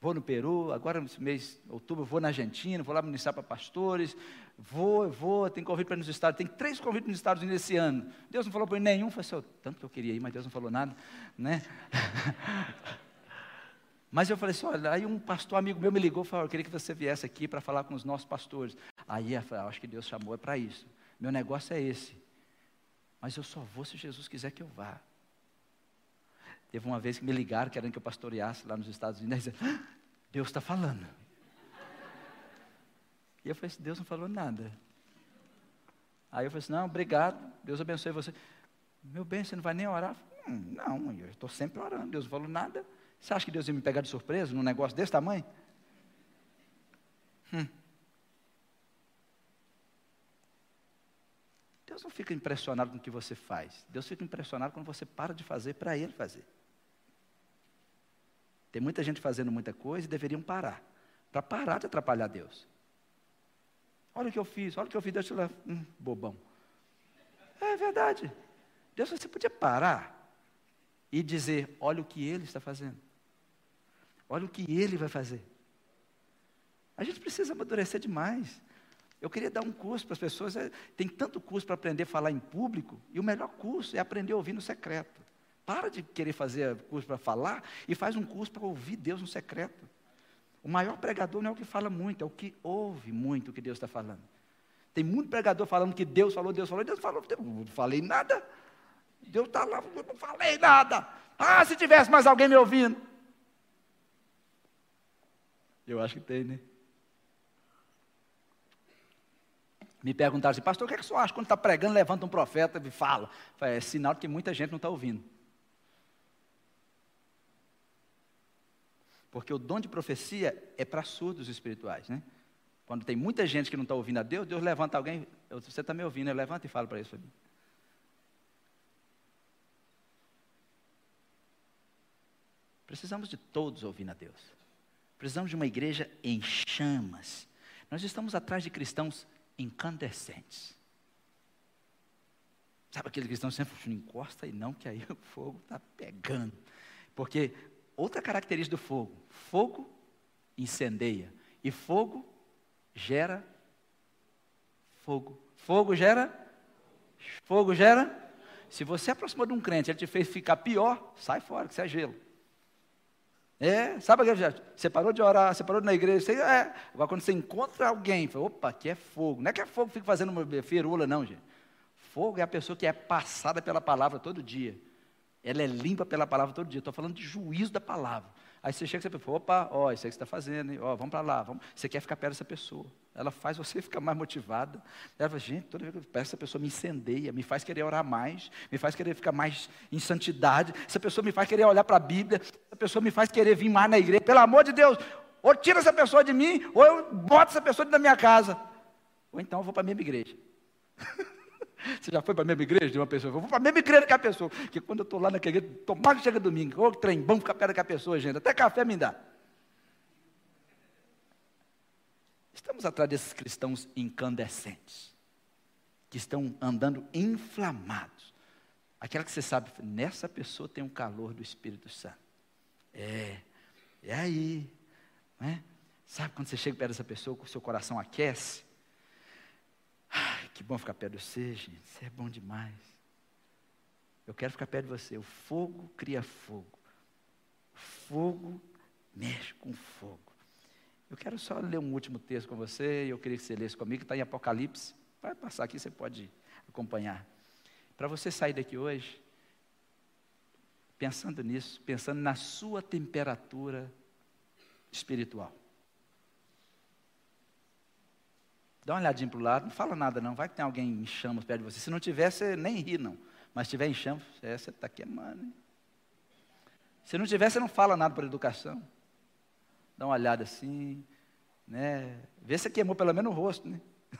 Vou no Peru, agora nesse mês, outubro, vou na Argentina, vou lá ministrar para pastores, vou, vou, tem convite para nos Estados, tem três convites nos Estados Unidos esse ano. Deus não falou para mim nenhum, falei assim, tanto que eu queria ir, mas Deus não falou nada, né? Mas eu falei assim, olha, aí um pastor amigo meu me ligou e falou, eu queria que você viesse aqui para falar com os nossos pastores. Aí eu falei, acho que Deus chamou é para isso. Meu negócio é esse. Mas eu só vou se Jesus quiser que eu vá. Teve uma vez que me ligaram, querendo que eu pastoreasse lá nos Estados Unidos. Ah, Deus está falando. E eu falei assim, Deus não falou nada. Aí eu falei assim, não, obrigado, Deus abençoe você. Meu bem, você não vai nem orar? Hum, não, eu estou sempre orando, Deus não falou nada. Você acha que Deus ia me pegar de surpresa num negócio desse tamanho? Hum. Deus não fica impressionado com o que você faz. Deus fica impressionado quando você para de fazer para Ele fazer. Tem muita gente fazendo muita coisa e deveriam parar. Para parar de atrapalhar Deus. Olha o que eu fiz, olha o que eu fiz, Deus te leva. Hum, bobão. É verdade. Deus, você podia parar e dizer: olha o que Ele está fazendo. Olha o que Ele vai fazer. A gente precisa amadurecer demais. Eu queria dar um curso para as pessoas. É, tem tanto curso para aprender a falar em público, e o melhor curso é aprender a ouvir no secreto. Para de querer fazer curso para falar e faz um curso para ouvir Deus no secreto. O maior pregador não é o que fala muito, é o que ouve muito o que Deus está falando. Tem muito pregador falando que Deus falou, Deus falou, Deus falou, não falei nada. Deus está lá, eu não falei nada. Ah, se tivesse mais alguém me ouvindo. Eu acho que tem, né? Me perguntaram assim, pastor, o que, é que o senhor acha quando está pregando, levanta um profeta e fala? É sinal de que muita gente não está ouvindo. Porque o dom de profecia é para surdos espirituais, né? Quando tem muita gente que não está ouvindo a Deus, Deus levanta alguém, você está me ouvindo, levanta e fala para isso. Precisamos de todos ouvindo a Deus. Precisamos de uma igreja em chamas. Nós estamos atrás de cristãos incandescentes. Sabe aquele cristão sempre não encosta e não, que aí o fogo está pegando. Porque outra característica do fogo: fogo incendeia e fogo gera fogo. Fogo gera fogo gera. Se você aproximou de um crente, ele te fez ficar pior, sai fora, que você é gelo. É, sabe aquele já? Você parou de orar, você parou na igreja, você, é. Agora quando você encontra alguém, fala, opa, aqui é fogo. Não é que é fogo fica fazendo uma ferula, não, gente. Fogo é a pessoa que é passada pela palavra todo dia. Ela é limpa pela palavra todo dia. Estou falando de juízo da palavra. Aí você chega e você fala, opa, ó, isso aí que você está fazendo, hein? ó, vamos para lá, vamos. Você quer ficar perto dessa pessoa. Ela faz você ficar mais motivada. Ela fala, gente, toda vez que eu peço, essa pessoa me incendeia, me faz querer orar mais, me faz querer ficar mais em santidade. Essa pessoa me faz querer olhar para a Bíblia, essa pessoa me faz querer vir mais na igreja. Pelo amor de Deus, ou tira essa pessoa de mim, ou eu boto essa pessoa da minha casa. Ou então eu vou para a mesma igreja. Você já foi para a mesma igreja de uma pessoa? Eu vou para a mesma igreja que a pessoa. Porque quando eu estou lá naquela igreja, tomara que chega domingo, ô trem bom ficar perto a pessoa, gente. Até café me dá. Estamos atrás desses cristãos incandescentes, que estão andando inflamados. Aquela que você sabe, nessa pessoa tem um calor do Espírito Santo. É, é aí. Né? Sabe quando você chega perto dessa pessoa, o seu coração aquece? Ai, que bom ficar perto de você, gente. Você é bom demais. Eu quero ficar perto de você. O fogo cria fogo. Fogo mexe com fogo. Eu quero só ler um último texto com você, eu queria que você lesse comigo, está em Apocalipse. Vai passar aqui, você pode acompanhar. Para você sair daqui hoje, pensando nisso, pensando na sua temperatura espiritual. Dá uma olhadinha para o lado, não fala nada não, vai que tem alguém em chamas perto de você. Se não tiver, você nem ri não. Mas se tiver em chamas, é, você está queimando. Hein? Se não tiver, você não fala nada por educação. Dá uma olhada assim, né? Vê se queimou pelo menos o rosto, né?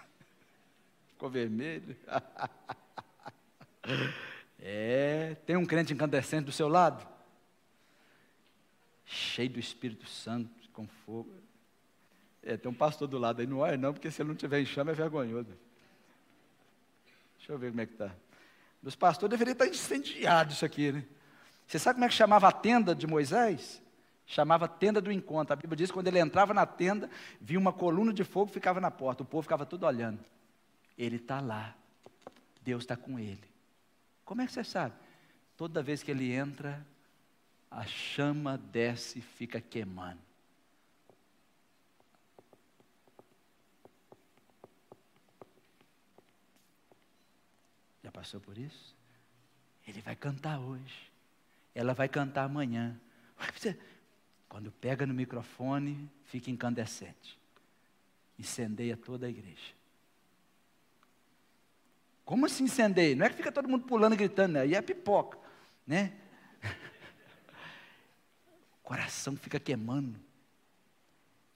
Ficou vermelho. É, tem um crente incandescente do seu lado? Cheio do Espírito Santo, com fogo. É, tem um pastor do lado aí, não olha não, porque se ele não tiver em chama é vergonhoso. Deixa eu ver como é que está. Os pastores deveriam estar incendiados isso aqui, né? Você sabe como é que chamava a tenda de Moisés? Chamava tenda do encontro. A Bíblia diz que quando ele entrava na tenda, via uma coluna de fogo ficava na porta. O povo ficava tudo olhando. Ele está lá. Deus está com ele. Como é que você sabe? Toda vez que ele entra, a chama desce e fica queimando. Passou por isso? Ele vai cantar hoje. Ela vai cantar amanhã. Quando pega no microfone, fica incandescente. Incendeia toda a igreja. Como assim incendeia? Não é que fica todo mundo pulando e gritando, né? aí é pipoca, né? O coração fica queimando.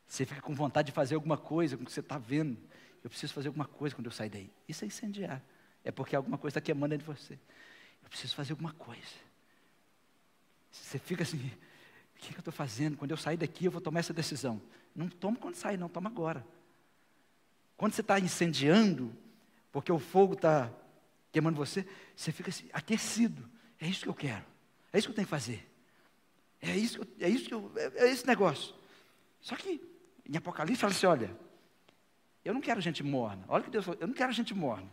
Você fica com vontade de fazer alguma coisa com o que você está vendo. Eu preciso fazer alguma coisa quando eu sair daí. Isso é incendiar. É porque alguma coisa está queimando dentro de você. Eu preciso fazer alguma coisa. Você fica assim, o que, que eu estou fazendo? Quando eu sair daqui, eu vou tomar essa decisão. Não toma quando sair, não, toma agora. Quando você está incendiando, porque o fogo está queimando você, você fica assim, aquecido. É isso que eu quero. É isso que eu tenho que fazer. É isso, é isso que eu, é, é esse negócio. Só que em Apocalipse fala assim: olha, eu não quero gente morna. Olha que Deus falou, eu não quero gente morna.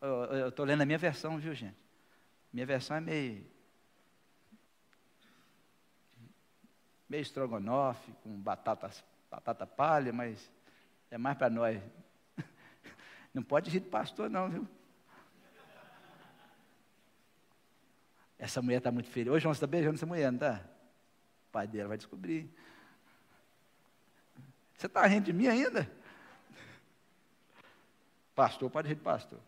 Eu estou lendo a minha versão, viu, gente? Minha versão é meio. meio estrogonofe, com batata, batata palha, mas é mais para nós. Não pode rir do pastor, não, viu? Essa mulher está muito feia. Hoje João, você está beijando essa mulher, não está? O pai dela vai descobrir. Você está rindo de mim ainda? Pastor, pode rir do pastor.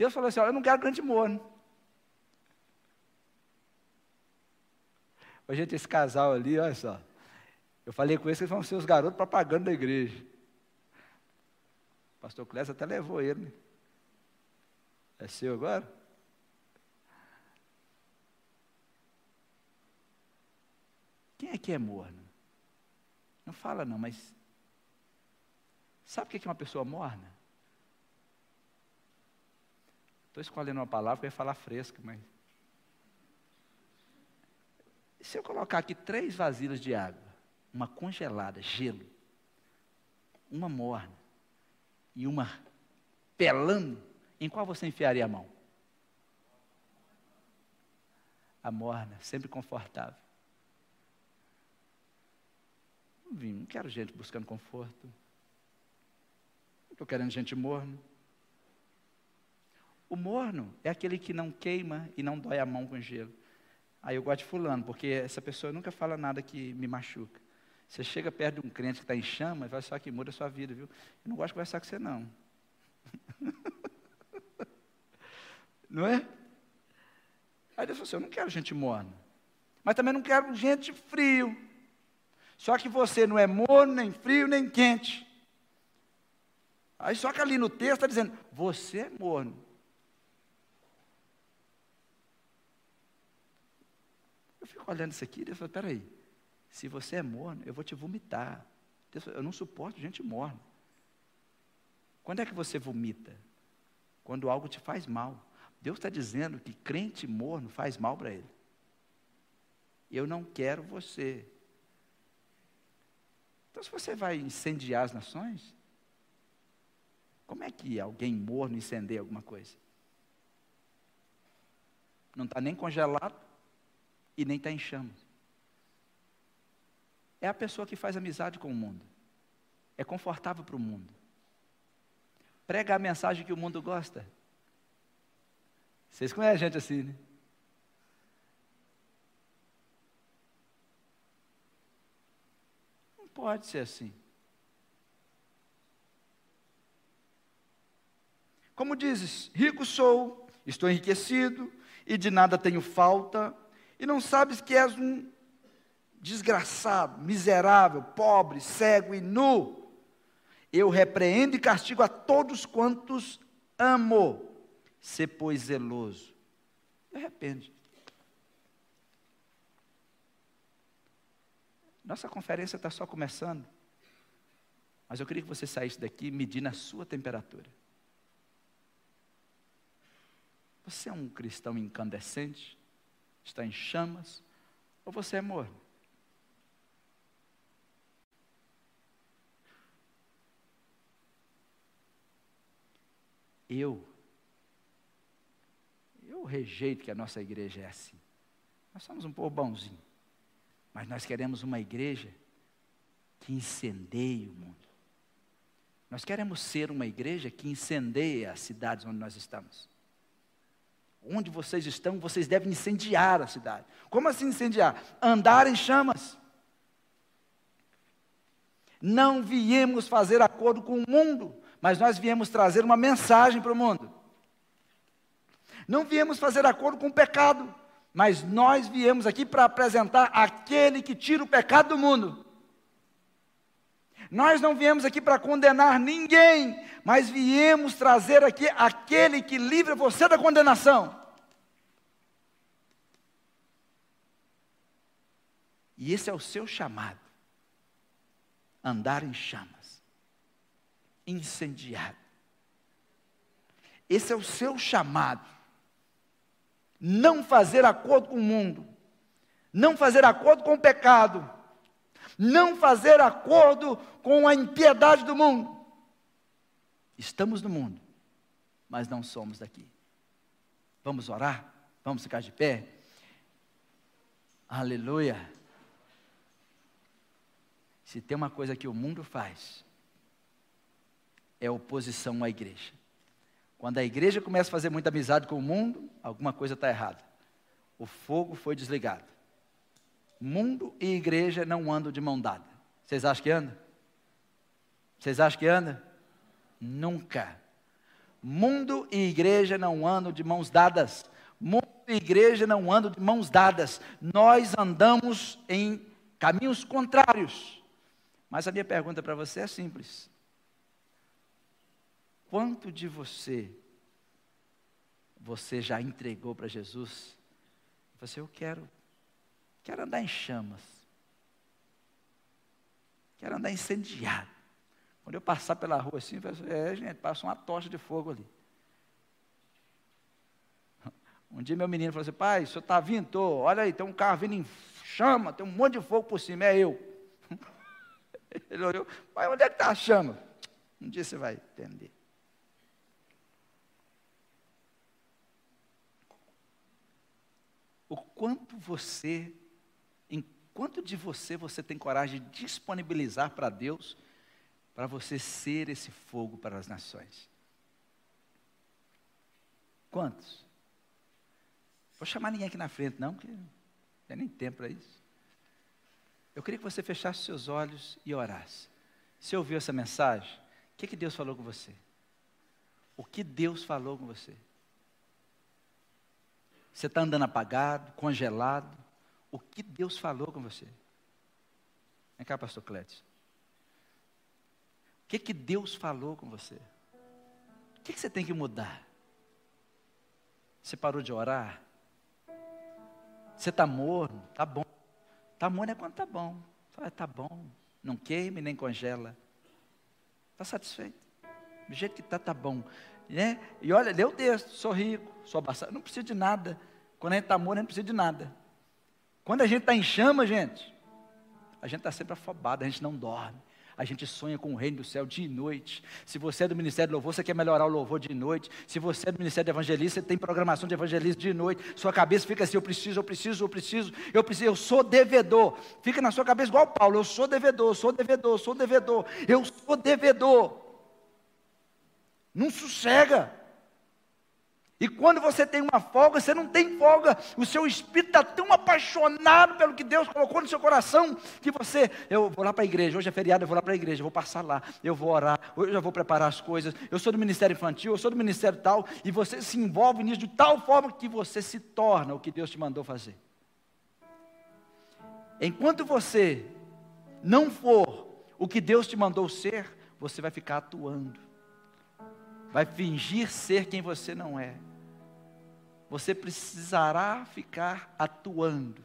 Deus falou assim: olha, eu não quero grande morno. Ô, gente, esse casal ali, olha só. Eu falei com eles que eles vão ser os garotos propaganda da igreja. O pastor Clécio até levou ele. Né? É seu agora? Quem é que é morno? Não fala não, mas sabe o que é uma pessoa morna? Estou escolhendo uma palavra que falar fresca, mas. Se eu colocar aqui três vasilhas de água, uma congelada, gelo, uma morna, e uma pelando, em qual você enfiaria a mão? A morna, sempre confortável. Não quero gente buscando conforto. Não estou querendo gente morno. O morno é aquele que não queima e não dói a mão com gelo. Aí eu gosto de fulano, porque essa pessoa nunca fala nada que me machuca. Você chega perto de um crente que está em chama e vai só que muda a sua vida, viu? Eu não gosto de conversar com você, não. não é? Aí Deus falou assim, eu não quero gente morna. Mas também não quero gente frio. Só que você não é morno, nem frio, nem quente. Aí só que ali no texto está dizendo, você é morno. Eu fico olhando isso aqui Deus falou, peraí. Se você é morno, eu vou te vomitar. Eu não suporto gente morna. Quando é que você vomita? Quando algo te faz mal. Deus está dizendo que crente morno faz mal para ele. Eu não quero você. Então, se você vai incendiar as nações, como é que alguém morno incendeia alguma coisa? Não está nem congelado e nem está em chamas. É a pessoa que faz amizade com o mundo. É confortável para o mundo. Prega a mensagem que o mundo gosta. Vocês conhecem gente assim, né? Não pode ser assim. Como dizes, rico sou, estou enriquecido e de nada tenho falta, e não sabes que és um desgraçado, miserável, pobre, cego e nu. Eu repreendo e castigo a todos quantos amo. Se pois zeloso. De repente. Nossa conferência está só começando. Mas eu queria que você saísse daqui medindo a sua temperatura. Você é um cristão incandescente? Está em chamas? Ou você é morno? Eu, eu rejeito que a nossa igreja é assim. Nós somos um povo bonzinho. Mas nós queremos uma igreja que incendeie o mundo. Nós queremos ser uma igreja que incendeie as cidades onde nós estamos. Onde vocês estão, vocês devem incendiar a cidade. Como assim incendiar? Andar em chamas. Não viemos fazer acordo com o mundo, mas nós viemos trazer uma mensagem para o mundo. Não viemos fazer acordo com o pecado, mas nós viemos aqui para apresentar aquele que tira o pecado do mundo. Nós não viemos aqui para condenar ninguém, mas viemos trazer aqui aquele que livra você da condenação. E esse é o seu chamado: andar em chamas incendiado. Esse é o seu chamado. Não fazer acordo com o mundo, não fazer acordo com o pecado, não fazer acordo com a impiedade do mundo. Estamos no mundo, mas não somos daqui. Vamos orar? Vamos ficar de pé? Aleluia. Se tem uma coisa que o mundo faz, é oposição à igreja. Quando a igreja começa a fazer muita amizade com o mundo, alguma coisa está errada. O fogo foi desligado. Mundo e igreja não andam de mão dada. Vocês acham que anda? Vocês acham que anda? Nunca. Mundo e igreja não andam de mãos dadas. Mundo e igreja não andam de mãos dadas. Nós andamos em caminhos contrários. Mas a minha pergunta para você é simples: Quanto de você você já entregou para Jesus? Você, eu quero, quero andar em chamas. Quero andar incendiado. Quando eu passar pela rua assim, é, gente, passa uma tocha de fogo ali. Um dia meu menino falou assim, pai, o senhor está vindo? Tô. Olha aí, tem um carro vindo em chama, tem um monte de fogo por cima, é eu. Ele olhou, pai, onde é que está a chama? Um dia você vai entender. o quanto você, em quanto de você você tem coragem de disponibilizar para Deus, para você ser esse fogo para as nações. Quantos? Vou chamar ninguém aqui na frente, não, porque não tem nem tempo para isso. Eu queria que você fechasse seus olhos e orasse. Você ouviu essa mensagem? O que, que Deus falou com você? O que Deus falou com você? Você está andando apagado, congelado. O que Deus falou com você? Vem cá, pastor Clécio. O que, que Deus falou com você? O que, que você tem que mudar? Você parou de orar? Você está morno? Está bom. Está morno é quando está bom. Está bom. Não queime nem congela. Está satisfeito. Do jeito que está, está bom. Né? E olha, lê o texto, sou rico, sou abastado, não preciso de nada. Quando a gente está morto, a gente não precisa de nada. Quando a gente está em chama, gente, A gente está sempre afobado, a gente não dorme. A gente sonha com o reino do céu dia e noite. Se você é do Ministério de Louvor, você quer melhorar o louvor de noite. Se você é do Ministério de Evangelista, você tem programação de evangelismo de noite. Sua cabeça fica assim: eu preciso, eu preciso, eu preciso, eu preciso, eu sou devedor. Fica na sua cabeça igual Paulo: eu sou devedor, eu sou devedor, eu sou devedor, eu sou devedor. Não sossega. E quando você tem uma folga, você não tem folga. O seu espírito está tão apaixonado pelo que Deus colocou no seu coração que você, eu vou lá para a igreja, hoje é feriado, eu vou lá para a igreja, eu vou passar lá, eu vou orar, hoje eu já vou preparar as coisas. Eu sou do ministério infantil, eu sou do ministério tal, e você se envolve nisso de tal forma que você se torna o que Deus te mandou fazer. Enquanto você não for o que Deus te mandou ser, você vai ficar atuando, vai fingir ser quem você não é você precisará ficar atuando.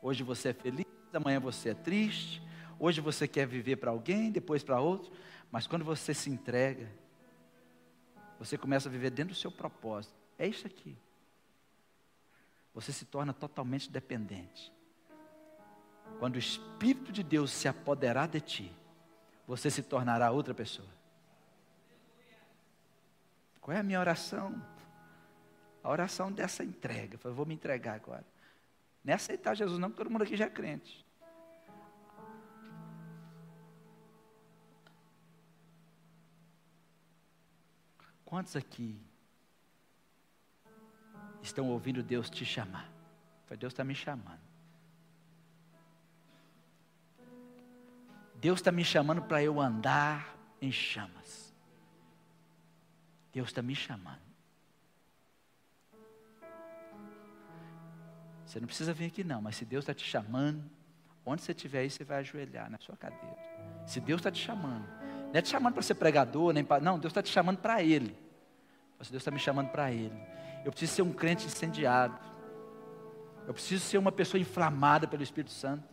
Hoje você é feliz, amanhã você é triste, hoje você quer viver para alguém, depois para outro, mas quando você se entrega, você começa a viver dentro do seu propósito. É isso aqui. Você se torna totalmente dependente. Quando o Espírito de Deus se apoderar de ti, você se tornará outra pessoa. Qual é a minha oração? A oração dessa entrega. Eu vou me entregar agora. É aceitar Jesus, não, porque todo mundo aqui já é crente. Quantos aqui estão ouvindo Deus te chamar? Deus está me chamando. Deus está me chamando para eu andar em chamas. Deus está me chamando. Você não precisa vir aqui não, mas se Deus está te chamando, onde você estiver aí, você vai ajoelhar na sua cadeira. Se Deus está te chamando, não é te chamando para ser pregador, nem para. Não, Deus está te chamando para Ele. Se Deus está me chamando para Ele. Eu preciso ser um crente incendiado. Eu preciso ser uma pessoa inflamada pelo Espírito Santo.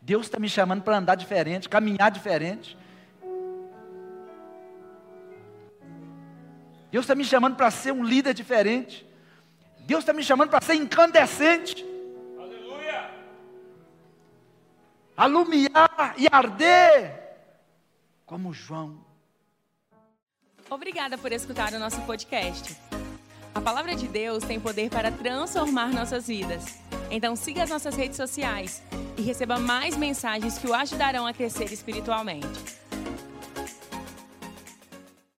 Deus está me chamando para andar diferente, caminhar diferente. Deus está me chamando para ser um líder diferente. Deus está me chamando para ser incandescente. Aleluia. Alumiar e arder como João. Obrigada por escutar o nosso podcast. A palavra de Deus tem poder para transformar nossas vidas. Então siga as nossas redes sociais e receba mais mensagens que o ajudarão a crescer espiritualmente.